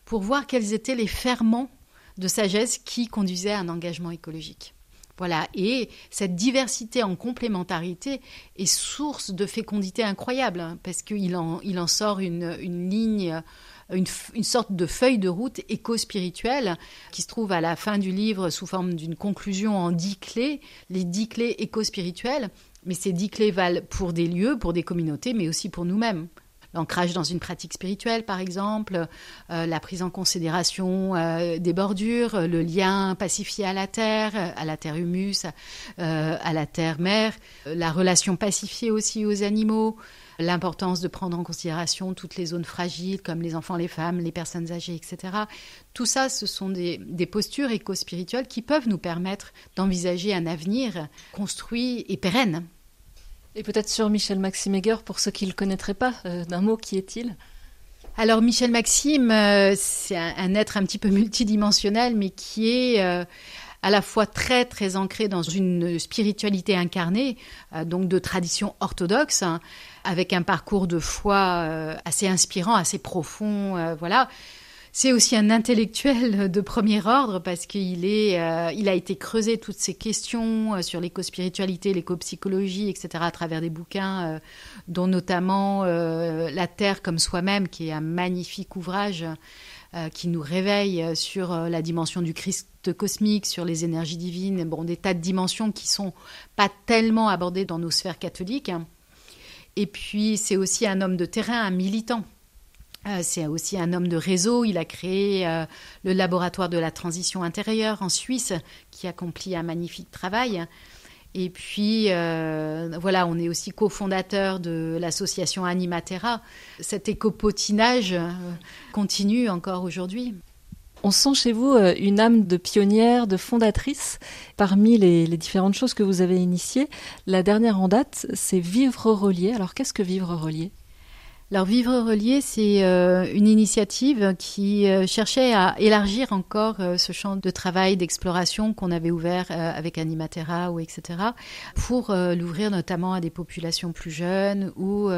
pour voir quels étaient les ferments de sagesse qui conduisaient à un engagement écologique Voilà, et cette diversité en complémentarité est source de fécondité incroyable, hein, parce qu'il en, il en sort une, une ligne une, une, sorte de feuille de route éco-spirituelle qui se trouve à la fin du livre sous forme d'une conclusion en dix clés, les dix clés éco-spirituelles. Mais ces dix clés valent pour des lieux, pour des communautés, mais aussi pour nous-mêmes l'ancrage dans une pratique spirituelle, par exemple, euh, la prise en considération euh, des bordures, le lien pacifié à la terre, à la terre humus, euh, à la terre mère, la relation pacifiée aussi aux animaux, l'importance de prendre en considération toutes les zones fragiles comme les enfants, les femmes, les personnes âgées, etc. Tout ça, ce sont des, des postures éco-spirituelles qui peuvent nous permettre d'envisager un avenir construit et pérenne. Et peut-être sur Michel Maxime Heger, pour ceux qui ne le connaîtraient pas, euh, d'un mot, qui est-il? Alors Michel Maxime, euh, c'est un, être un petit peu multidimensionnel, mais qui est euh, à la fois très très ancré dans une spiritualité incarnée, donc de tradition orthodoxe, hein, avec un parcours de foi assez inspirant, assez profond, voilà. C'est aussi un intellectuel de premier ordre parce qu'il est, euh, il a été creusé toutes ces questions euh, sur l'éco-spiritualité, l'éco-psychologie, etc. à travers des bouquins, euh, dont notamment La Terre comme soi-même, qui est un magnifique ouvrage qui nous réveille sur la dimension du Christ cosmique, sur les énergies divines, bon, des tas de dimensions qui sont pas tellement abordées dans nos sphères catholiques. Et puis c'est aussi un homme de terrain, un militant. Euh, c'est aussi un homme de réseau. Il a créé euh, le laboratoire de la transition intérieure en Suisse, qui accomplit un magnifique travail. Et puis, euh, voilà, on est aussi cofondateur de l'association Animatera. Cet écopotinage continue encore aujourd'hui. On sent chez vous une âme de pionnière, de fondatrice. Parmi les, les, différentes choses que vous avez initiées, la dernière en date, c'est Vivre relié. Alors, qu'est-ce que Vivre relié? Alors Vivre relié, c'est euh, une initiative qui euh, cherchait à élargir encore euh, ce champ de travail, d'exploration qu'on avait ouvert avec Animatera ou etc. pour l'ouvrir notamment à des populations plus jeunes ou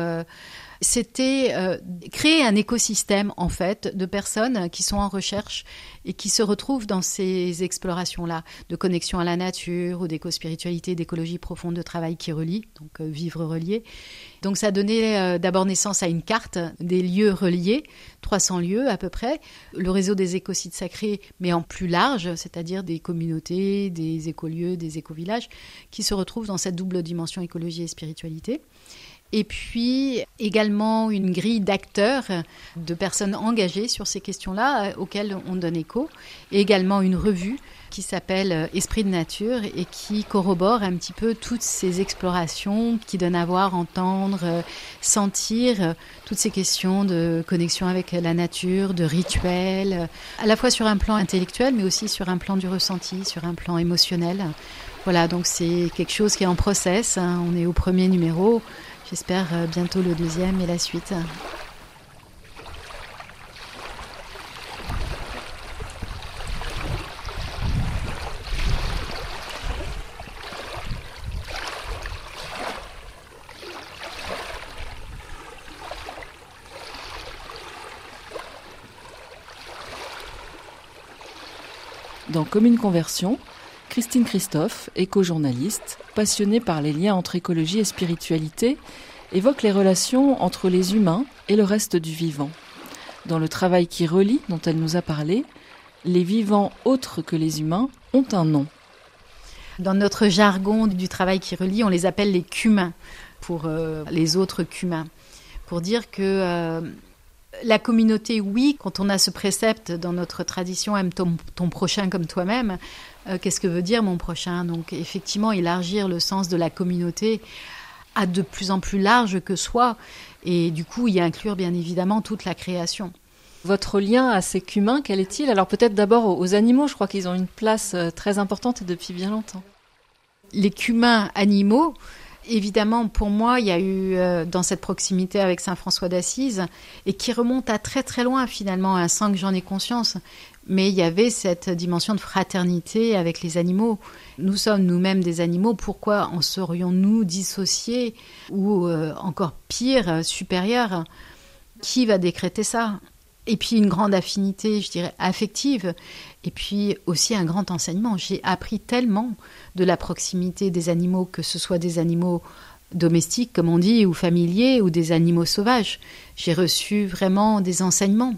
c'était euh, créer un écosystème en fait de personnes qui sont en recherche et qui se retrouvent dans ces explorations-là de connexion à la nature ou d'éco-spiritualité, d'écologie profonde, de travail qui relie, donc euh, vivre relié. Donc ça donnait euh, d'abord naissance à une carte des lieux reliés, 300 lieux à peu près, le réseau des écosites sacrés, mais en plus large, c'est-à-dire des communautés, des écolieux, des écovillages, qui se retrouvent dans cette double dimension écologie et spiritualité et puis également une grille d'acteurs, de personnes engagées sur ces questions-là euh, auxquelles on donne écho, et également une revue qui s'appelle euh, Esprit de nature et qui corrobore un petit peu toutes ces explorations qui donnent à voir, entendre, euh, sentir toutes ces questions de connexion avec la nature, de rituels, à la fois sur un plan intellectuel mais aussi sur un plan du ressenti, sur un plan émotionnel. Voilà, donc c'est quelque chose qui est en process. Hein. On est au premier numéro. J'espère euh, bientôt le deuxième et la suite. Dans Commune Conversion, Christine Christophe, éco-journaliste, passionnée par les liens entre écologie et spiritualité, évoque les relations entre les humains et le reste du vivant. Dans le travail qui relie, dont elle nous a parlé, les vivants autres que les humains ont un nom. Dans notre jargon du travail qui relie, on les appelle les cumains, pour euh, les autres cumains, pour dire que euh, la communauté, oui, quand on a ce précepte dans notre tradition, aime ton prochain comme toi-même, euh, qu'est-ce que veut dire mon prochain? Donc effectivement, élargir le sens de la communauté à de plus en plus large que soi, et du coup y inclure bien évidemment toute la création. Votre lien à ces cumains, quel est-il? Alors peut-être d'abord aux animaux, je crois qu'ils ont une place euh, très importante depuis bien longtemps. Les cumains animaux, évidemment, pour moi, il y a eu euh, dans cette proximité avec Saint François d'Assise, et qui remonte à très très loin finalement, hein, sans que j'en ai conscience, mais il y avait cette dimension de fraternité avec les animaux. Nous sommes nous-mêmes des animaux, pourquoi en serions-nous dissociés ou euh, encore pire, supérieurs? Qui va décréter ça? Et puis une grande affinité, je dirais, affective. Et puis aussi un grand enseignement. J'ai appris tellement de la proximité des animaux, que ce soit des animaux domestiques, comme on dit, ou familiers, ou des animaux sauvages. J'ai reçu vraiment des enseignements.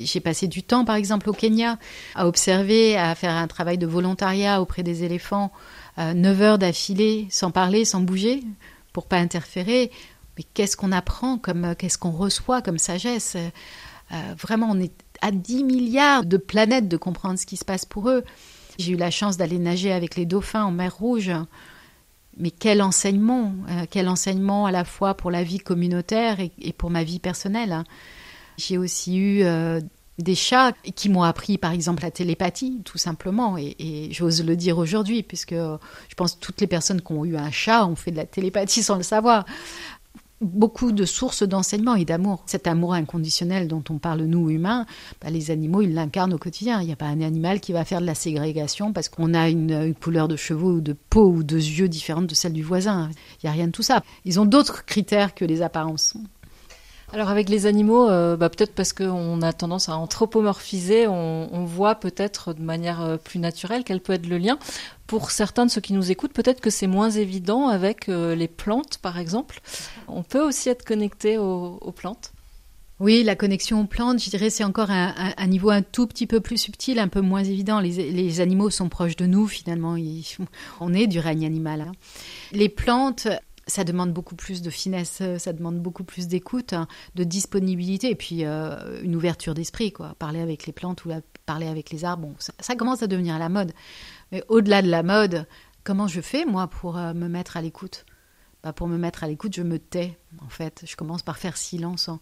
J'ai passé du temps, par exemple, au Kenya, à observer, à faire un travail de volontariat auprès des éléphants, euh, 9 heures d'affilée, sans parler, sans bouger, pour pas interférer. Mais qu'est-ce qu'on apprend, comme qu'est-ce qu'on reçoit comme sagesse? Euh, Vraiment, on est à 10 milliards de planètes de comprendre ce qui se passe pour eux. J'ai eu la chance d'aller nager avec les dauphins en mer Rouge. Mais quel enseignement, euh, quel enseignement à la fois pour la vie communautaire et, et pour ma vie personnelle. J'ai aussi eu euh, des chats qui m'ont appris par exemple la télépathie, tout simplement, et, j'ose le dire aujourd'hui, puisque je pense que toutes les personnes qui ont eu un chat ont fait de la télépathie sans le savoir beaucoup de sources d'enseignement et d'amour. Cet amour inconditionnel dont on parle, nous, humains, bah, les animaux, ils l'incarnent au quotidien. Il n'y a pas un animal qui va faire de la ségrégation parce qu'on a une, une, couleur de cheveux ou de peau ou de yeux différente de celle du voisin. Il n'y a rien de tout ça. Ils ont d'autres critères que les apparences. Alors avec les animaux, euh, bah, peut-être parce qu'on a tendance à anthropomorphiser, on, voit peut-être de manière euh, plus naturelle quel peut être le lien. Pour certains de ceux qui nous écoutent, peut-être que c'est moins évident avec euh, les plantes, par exemple. On peut aussi être connecté aux, plantes. Oui, la connexion aux plantes, je dirais, c'est encore un, niveau un tout petit peu plus subtil, un peu moins évident. Les, animaux sont proches de nous, finalement. On est du règne animal. Hein. Les plantes, ça demande beaucoup plus de finesse, ça demande beaucoup plus d'écoute, hein, de disponibilité et puis euh, une ouverture d'esprit. quoi. Parler avec les plantes ou parler avec les arbres, bon, ça, commence à devenir la mode. Mais au-delà de la mode, comment je fais moi pour euh, me mettre à l'écoute? Bah, Pour me mettre à l'écoute, je me tais en fait. Je commence par faire silence. En...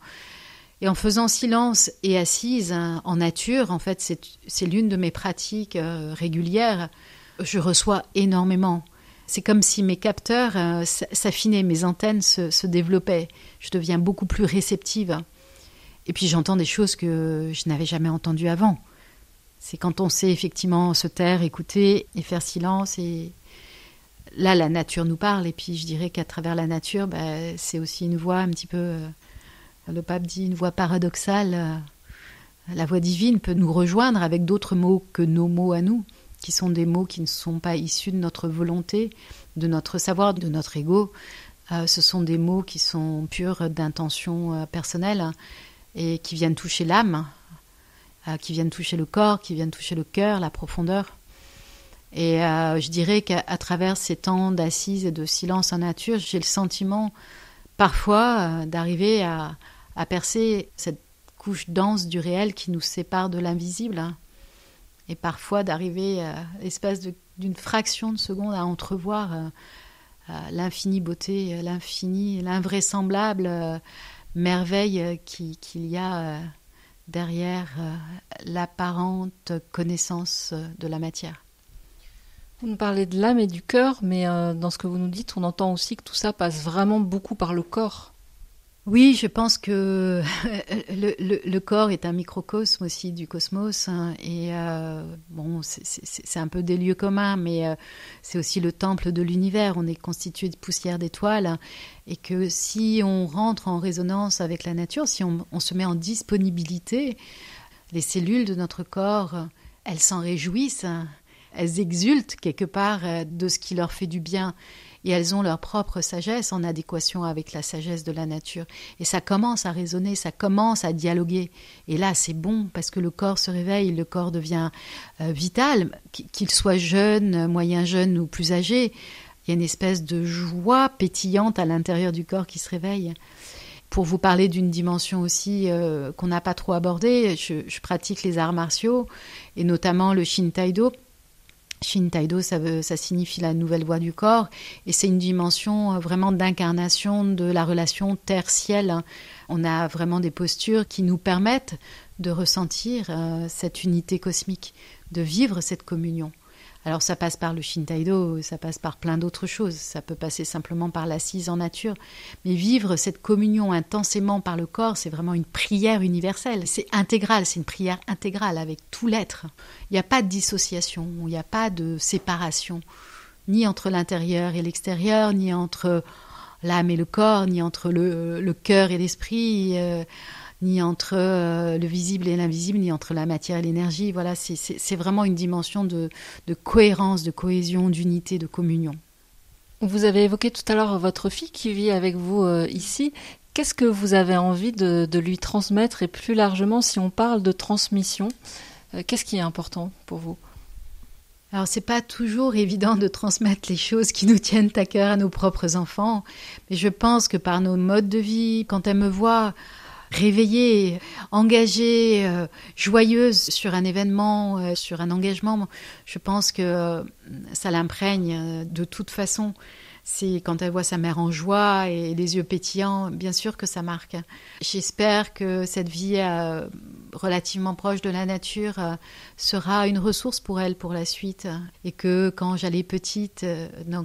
Et en faisant silence et assise hein, en nature, en fait, c'est l'une de mes pratiques euh, régulières. Je reçois énormément. C'est comme si mes capteurs euh, s'affinaient, mes antennes se, développaient. Je deviens beaucoup plus réceptive. Et puis j'entends des choses que je n'avais jamais entendues avant. C'est quand on sait effectivement se taire, écouter et faire silence. Et là, la nature nous parle. Et puis je dirais qu'à travers la nature, bah, c'est aussi une voix un petit peu. Euh, le pape dit une voix paradoxale. La voix divine peut nous rejoindre avec d'autres mots que nos mots à nous qui sont des mots qui ne sont pas issus de notre volonté, de notre savoir, de notre ego. Euh, ce sont des mots qui sont purs d'intention euh, personnelle et qui viennent toucher l'âme, euh, qui viennent toucher le corps, qui viennent toucher le cœur, la profondeur. Et je dirais qu'à travers ces temps d'assises et de silence en nature, j'ai le sentiment parfois d'arriver à, à percer cette couche dense du réel qui nous sépare de l'invisible et parfois d'arriver à l'espace d'une fraction de seconde à entrevoir euh, euh, l'infinie beauté, l'infini, l'invraisemblable euh, merveille qu'il qui y a euh, derrière euh, l'apparente connaissance de la matière. Vous nous parlez de l'âme et du cœur, mais euh, dans ce que vous nous dites, on entend aussi que tout ça passe vraiment beaucoup par le corps. Oui, je pense que le, corps est un microcosme aussi du cosmos hein, et euh, bon, c'est un peu des lieux communs, mais euh, c'est aussi le temple de l'univers. On est constitué de poussière d'étoiles hein, et que si on rentre en résonance avec la nature, si on, on se met en disponibilité, les cellules de notre corps, elles s'en réjouissent, hein, elles exultent quelque part euh, de ce qui leur fait du bien et elles ont leur propre sagesse en adéquation avec la sagesse de la nature. Et ça commence à résonner, ça commence à dialoguer. Et là, c'est bon parce que le corps se réveille, le corps devient euh, vital, qu'il soit jeune, moyen jeune ou plus âgé. Il y a une espèce de joie pétillante à l'intérieur du corps qui se réveille. Pour vous parler d'une dimension aussi euh, qu'on n'a pas trop abordée, je, je pratique les arts martiaux et notamment le Shin Taido Shin Taido, ça, ça signifie la nouvelle voie du corps, et c'est une dimension euh, vraiment d'incarnation de la relation terre-ciel. On a vraiment des postures qui nous permettent de ressentir euh, cette unité cosmique, de vivre cette communion. Alors ça passe par le Shintaido, ça passe par plein d'autres choses, ça peut passer simplement par l'assise en nature, mais vivre cette communion intensément par le corps, c'est vraiment une prière universelle, c'est intégral, c'est une prière intégrale avec tout l'être. Il n'y a pas de dissociation, il n'y a pas de séparation, ni entre l'intérieur et l'extérieur, ni entre l'âme et le corps, ni entre le, cœur et l'esprit. Euh, ni entre euh, le visible et l'invisible, ni entre la matière et l'énergie. Voilà, c'est vraiment une dimension de, cohérence, de cohésion, d'unité, de communion. Vous avez évoqué tout à l'heure votre fille qui vit avec vous euh, ici. Qu'est-ce que vous avez envie de, lui transmettre et plus largement, si on parle de transmission, euh, qu'est-ce qui est important pour vous? Alors c'est pas toujours évident de transmettre les choses qui nous tiennent à cœur à nos propres enfants, mais je pense que par nos modes de vie, quand elle me voit réveillée, engagée, euh, joyeuse sur un événement, euh, sur un engagement, je pense que euh, ça l'imprègne de toute façon. C'est quand elle voit sa mère en joie et les yeux pétillants, bien sûr que ça marque. J'espère que cette vie relativement proche de la nature sera une ressource pour elle pour la suite et que quand j'allais petite,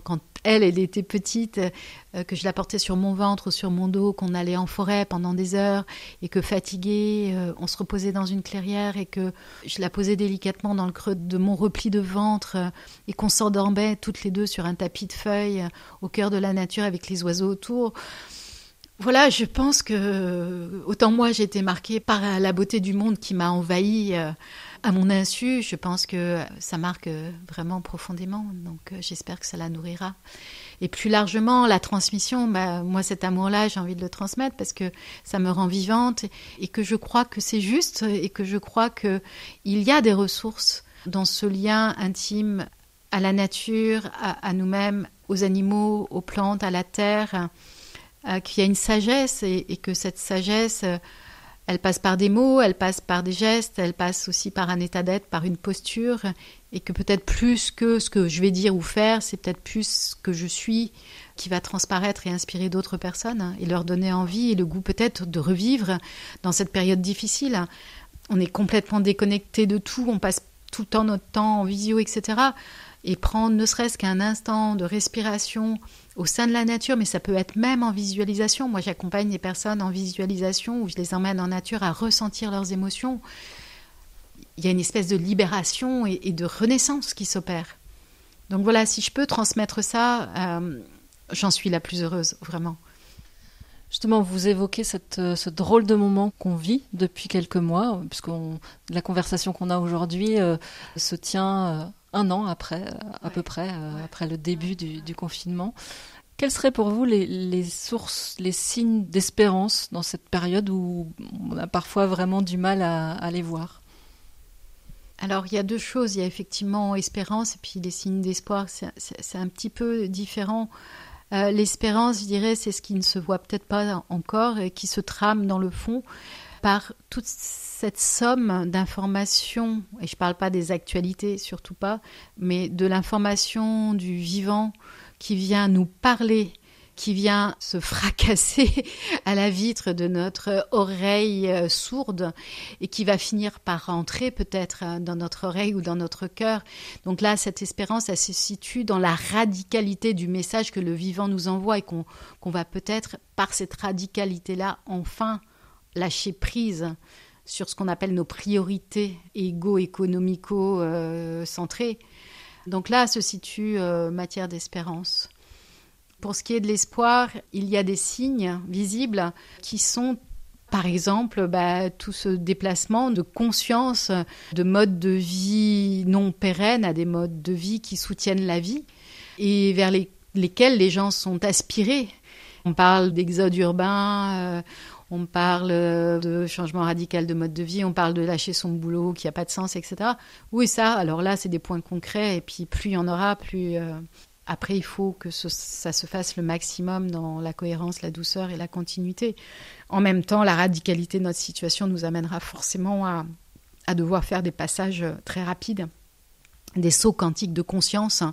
quand elle, elle était petite, euh, que je la portais sur mon ventre ou sur mon dos, qu'on allait en forêt pendant des heures, et que fatiguée, euh, on se reposait dans une clairière, et que je la posais délicatement dans le creux de mon repli de ventre, euh, et qu'on s'endormait toutes les deux sur un tapis de feuilles, au cœur de la nature avec les oiseaux autour. Voilà, je pense que autant moi j'ai été marquée par la beauté du monde qui m'a envahie à mon insu, je pense que ça marque vraiment profondément. Donc euh, j'espère que ça la nourrira. Et plus largement, la transmission, bah, moi cet amour-là, j'ai envie de le transmettre parce que ça me rend vivante et que je crois que c'est juste et que je crois qu'il y a des ressources dans ce lien intime à la nature, à, nous-mêmes, aux animaux, aux plantes, à la terre, euh, qu'il y a une sagesse et que cette sagesse elle passe par des mots, elle passe par des gestes, elle passe aussi par un état d'être, par une posture, et que peut-être plus que ce que je vais dire ou faire, c'est peut-être plus ce que je suis qui va transparaître et inspirer d'autres personnes, et leur donner envie et le goût peut-être de revivre dans cette période difficile. On est complètement déconnecté de tout, on passe tout le temps notre temps en visio, etc. Et prendre ne serait-ce qu'un instant de respiration, au sein de la nature, mais ça peut être même en visualisation. Moi, j'accompagne des personnes en visualisation où je les emmène en nature à ressentir leurs émotions. Il y a une espèce de libération et, de renaissance qui s'opère. Donc voilà, si je peux transmettre ça, euh, j'en suis la plus heureuse, vraiment. Justement, vous évoquez euh, ce drôle de moment qu'on vit depuis quelques mois, puisque la conversation qu'on a aujourd'hui euh, se tient un an après, euh, à peu près, euh, après le début du, confinement. Quels seraient pour vous les, sources, les signes d'espérance dans cette période où on a parfois vraiment du mal à, les voir? Alors il y a deux choses, il y a effectivement espérance et puis les signes d'espoir, c'est un petit peu différent. Euh, l'espérance, je dirais, c'est ce qui ne se voit peut-être pas encore et qui se trame dans le fond par toute cette somme d'informations, et je ne parle pas des actualités, surtout pas, mais de l'information du vivant qui vient nous parler qui vient se fracasser à la vitre de notre oreille euh, sourde et qui va finir par rentrer peut-être euh, dans notre oreille ou dans notre cœur. Donc là, cette espérance, elle se situe dans la radicalité du message que le vivant nous envoie et qu'on va peut-être, par cette radicalité-là, enfin lâcher prise sur ce qu'on appelle nos priorités égo-économico-centrées. Donc là se situe euh, matière d'espérance. Pour ce qui est de l'espoir, il y a des signes visibles qui sont par exemple, bah, tout ce déplacement de conscience de modes de vie non pérennes à des modes de vie qui soutiennent la vie et vers lesquels les gens sont aspirés. On parle d'exode urbain, euh, on parle euh, de changement radical de mode de vie, on parle de lâcher son boulot qui n'a pas de sens, etc. Oui, ça, alors là, c'est des points concrets, et puis plus il y en aura, plus... Euh, après, il faut que ça se fasse le maximum dans la cohérence, la douceur et la continuité. En même temps, la radicalité de notre situation nous amènera forcément à devoir faire des passages très rapides des sauts quantiques de conscience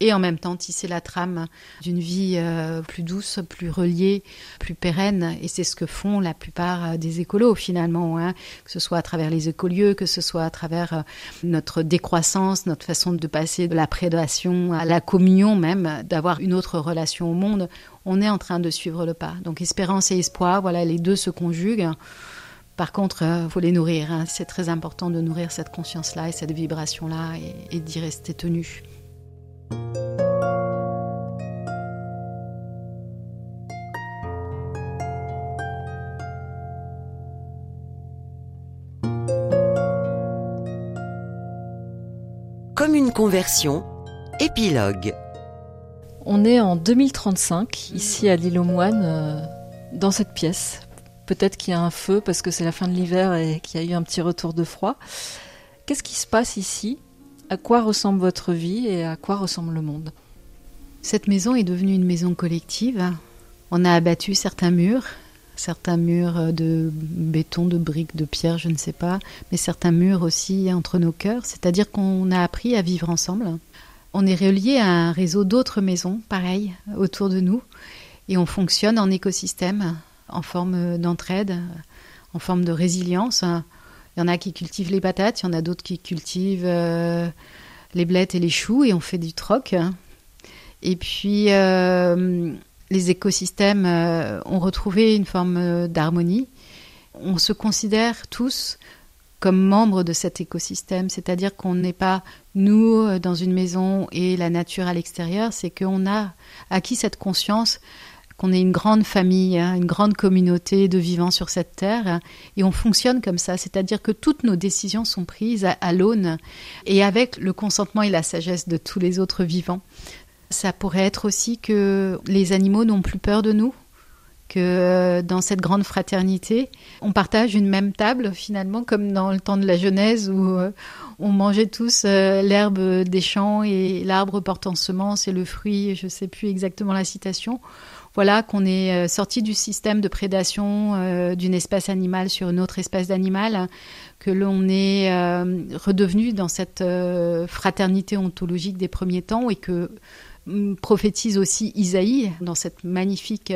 et en même temps tisser la trame d'une vie euh, plus douce, plus reliée, plus pérenne. Et c'est ce que font la plupart des écolos finalement, hein. que ce soit à travers les écolieux, que ce soit à travers euh, notre décroissance, notre façon de passer de la prédation à la communion même, d'avoir une autre relation au monde. On est en train de suivre le pas. Donc espérance et espoir, voilà, les deux se conjuguent. Par contre, il faut les nourrir. Hein. C'est très important de nourrir cette conscience-là et cette vibration-là et, d'y rester tenu. Comme une conversion, épilogue. On est en 2035, ici à l'île aux Moines, euh, dans cette pièce, Peut-être qu'il y a un feu parce que c'est la fin de l'hiver et qu'il y a eu un petit retour de froid. Qu'est-ce qui se passe ici? À quoi ressemble votre vie et à quoi ressemble le monde? Cette maison est devenue une maison collective. On a abattu certains murs, certains murs de béton, de briques, de pierre, je ne sais pas, mais certains murs aussi entre nos cœurs. C'est-à-dire qu'on a appris à vivre ensemble. On est relié à un réseau d'autres maisons, pareil, autour de nous, et on fonctionne en écosystème, en forme d'entraide, en forme de résilience. Il y en a qui cultivent les patates, il y en a d'autres qui cultivent euh, les blettes et les choux, et on fait du troc. Et puis, euh, les écosystèmes euh, ont retrouvé une forme d'harmonie. On se considère tous comme membres de cet écosystème, c'est-à-dire qu'on n'est pas nous dans une maison et la nature à l'extérieur, c'est qu'on a acquis cette conscience qu'on est une grande famille, hein, une grande communauté de vivants sur cette terre, et on fonctionne comme ça, c'est-à-dire que toutes nos décisions sont prises à, l'aune et avec le consentement et la sagesse de tous les autres vivants. Ça pourrait être aussi que les animaux n'ont plus peur de nous, que euh, dans cette grande fraternité, on partage une même table finalement, comme dans le temps de la Genèse où euh, on mangeait tous euh, l'herbe des champs et l'arbre portant semence et le fruit, je ne sais plus exactement la citation voilà qu'on est euh, sorti du système de prédation euh, d'une espèce animale sur une autre espèce d'animal, que l'on est euh, redevenu dans cette fraternité ontologique des premiers temps et que mm, prophétise aussi Isaïe dans cette magnifique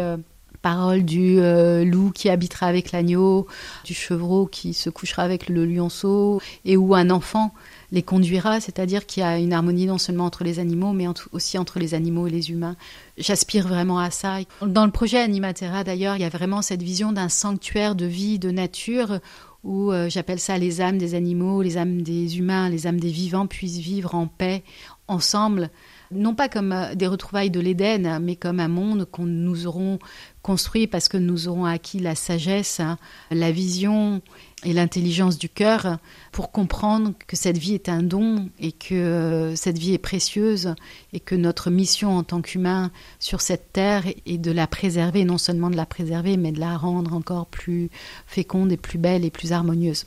parole du loup qui habitera avec l'agneau, du chevreau qui se couchera avec le lionceau, et où un enfant les conduira, c'est-à-dire qu'il y a une harmonie non seulement entre les animaux, mais aussi entre les animaux et les humains. J'aspire vraiment à ça. Dans le projet Animatera, d'ailleurs, il y a vraiment cette vision d'un sanctuaire de vie, de nature, où euh, j'appelle ça les âmes des animaux, les âmes des humains, les âmes des vivants puissent vivre en paix, ensemble, non pas comme euh, des retrouvailles de l'Éden, mais comme un monde qu'on nous aurons construit parce que nous aurons acquis la sagesse, hein, la vision et l'intelligence du cœur pour comprendre que cette vie est un don et que cette vie est précieuse et que notre mission en tant qu'humain sur cette terre est de la préserver, non seulement de la préserver, mais de la rendre encore plus féconde et plus belle et plus harmonieuse.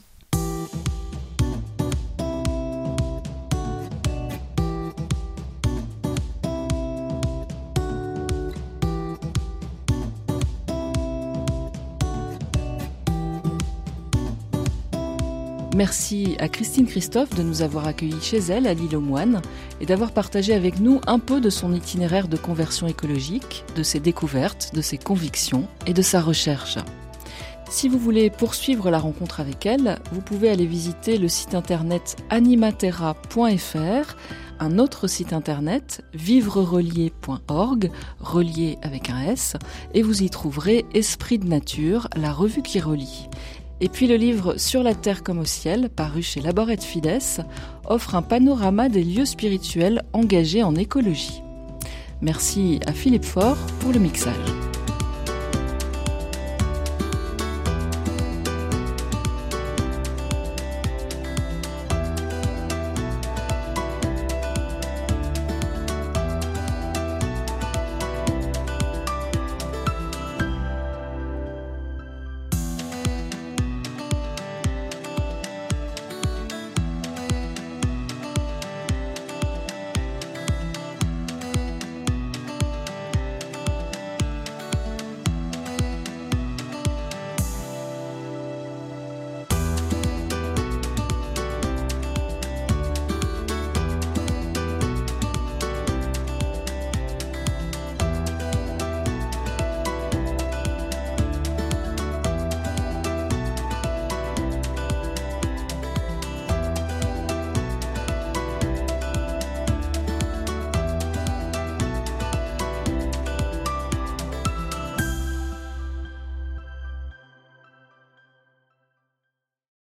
Merci à Christine Christophe de nous avoir accueillis chez elle à l'île aux Moines et d'avoir partagé avec nous un peu de son itinéraire de conversion écologique, de ses découvertes, de ses convictions et de sa recherche. Si vous voulez poursuivre la rencontre avec elle, vous pouvez aller visiter le site internet animatera.fr, un autre site internet vivrerelier.org, relié avec un S, et vous y trouverez Esprit de nature, la revue qui relie. Et puis le livre Sur la terre comme au ciel, paru chez Laborette Fides, offre un panorama des lieux spirituels engagés en écologie. Merci à Philippe Faure pour le mixage.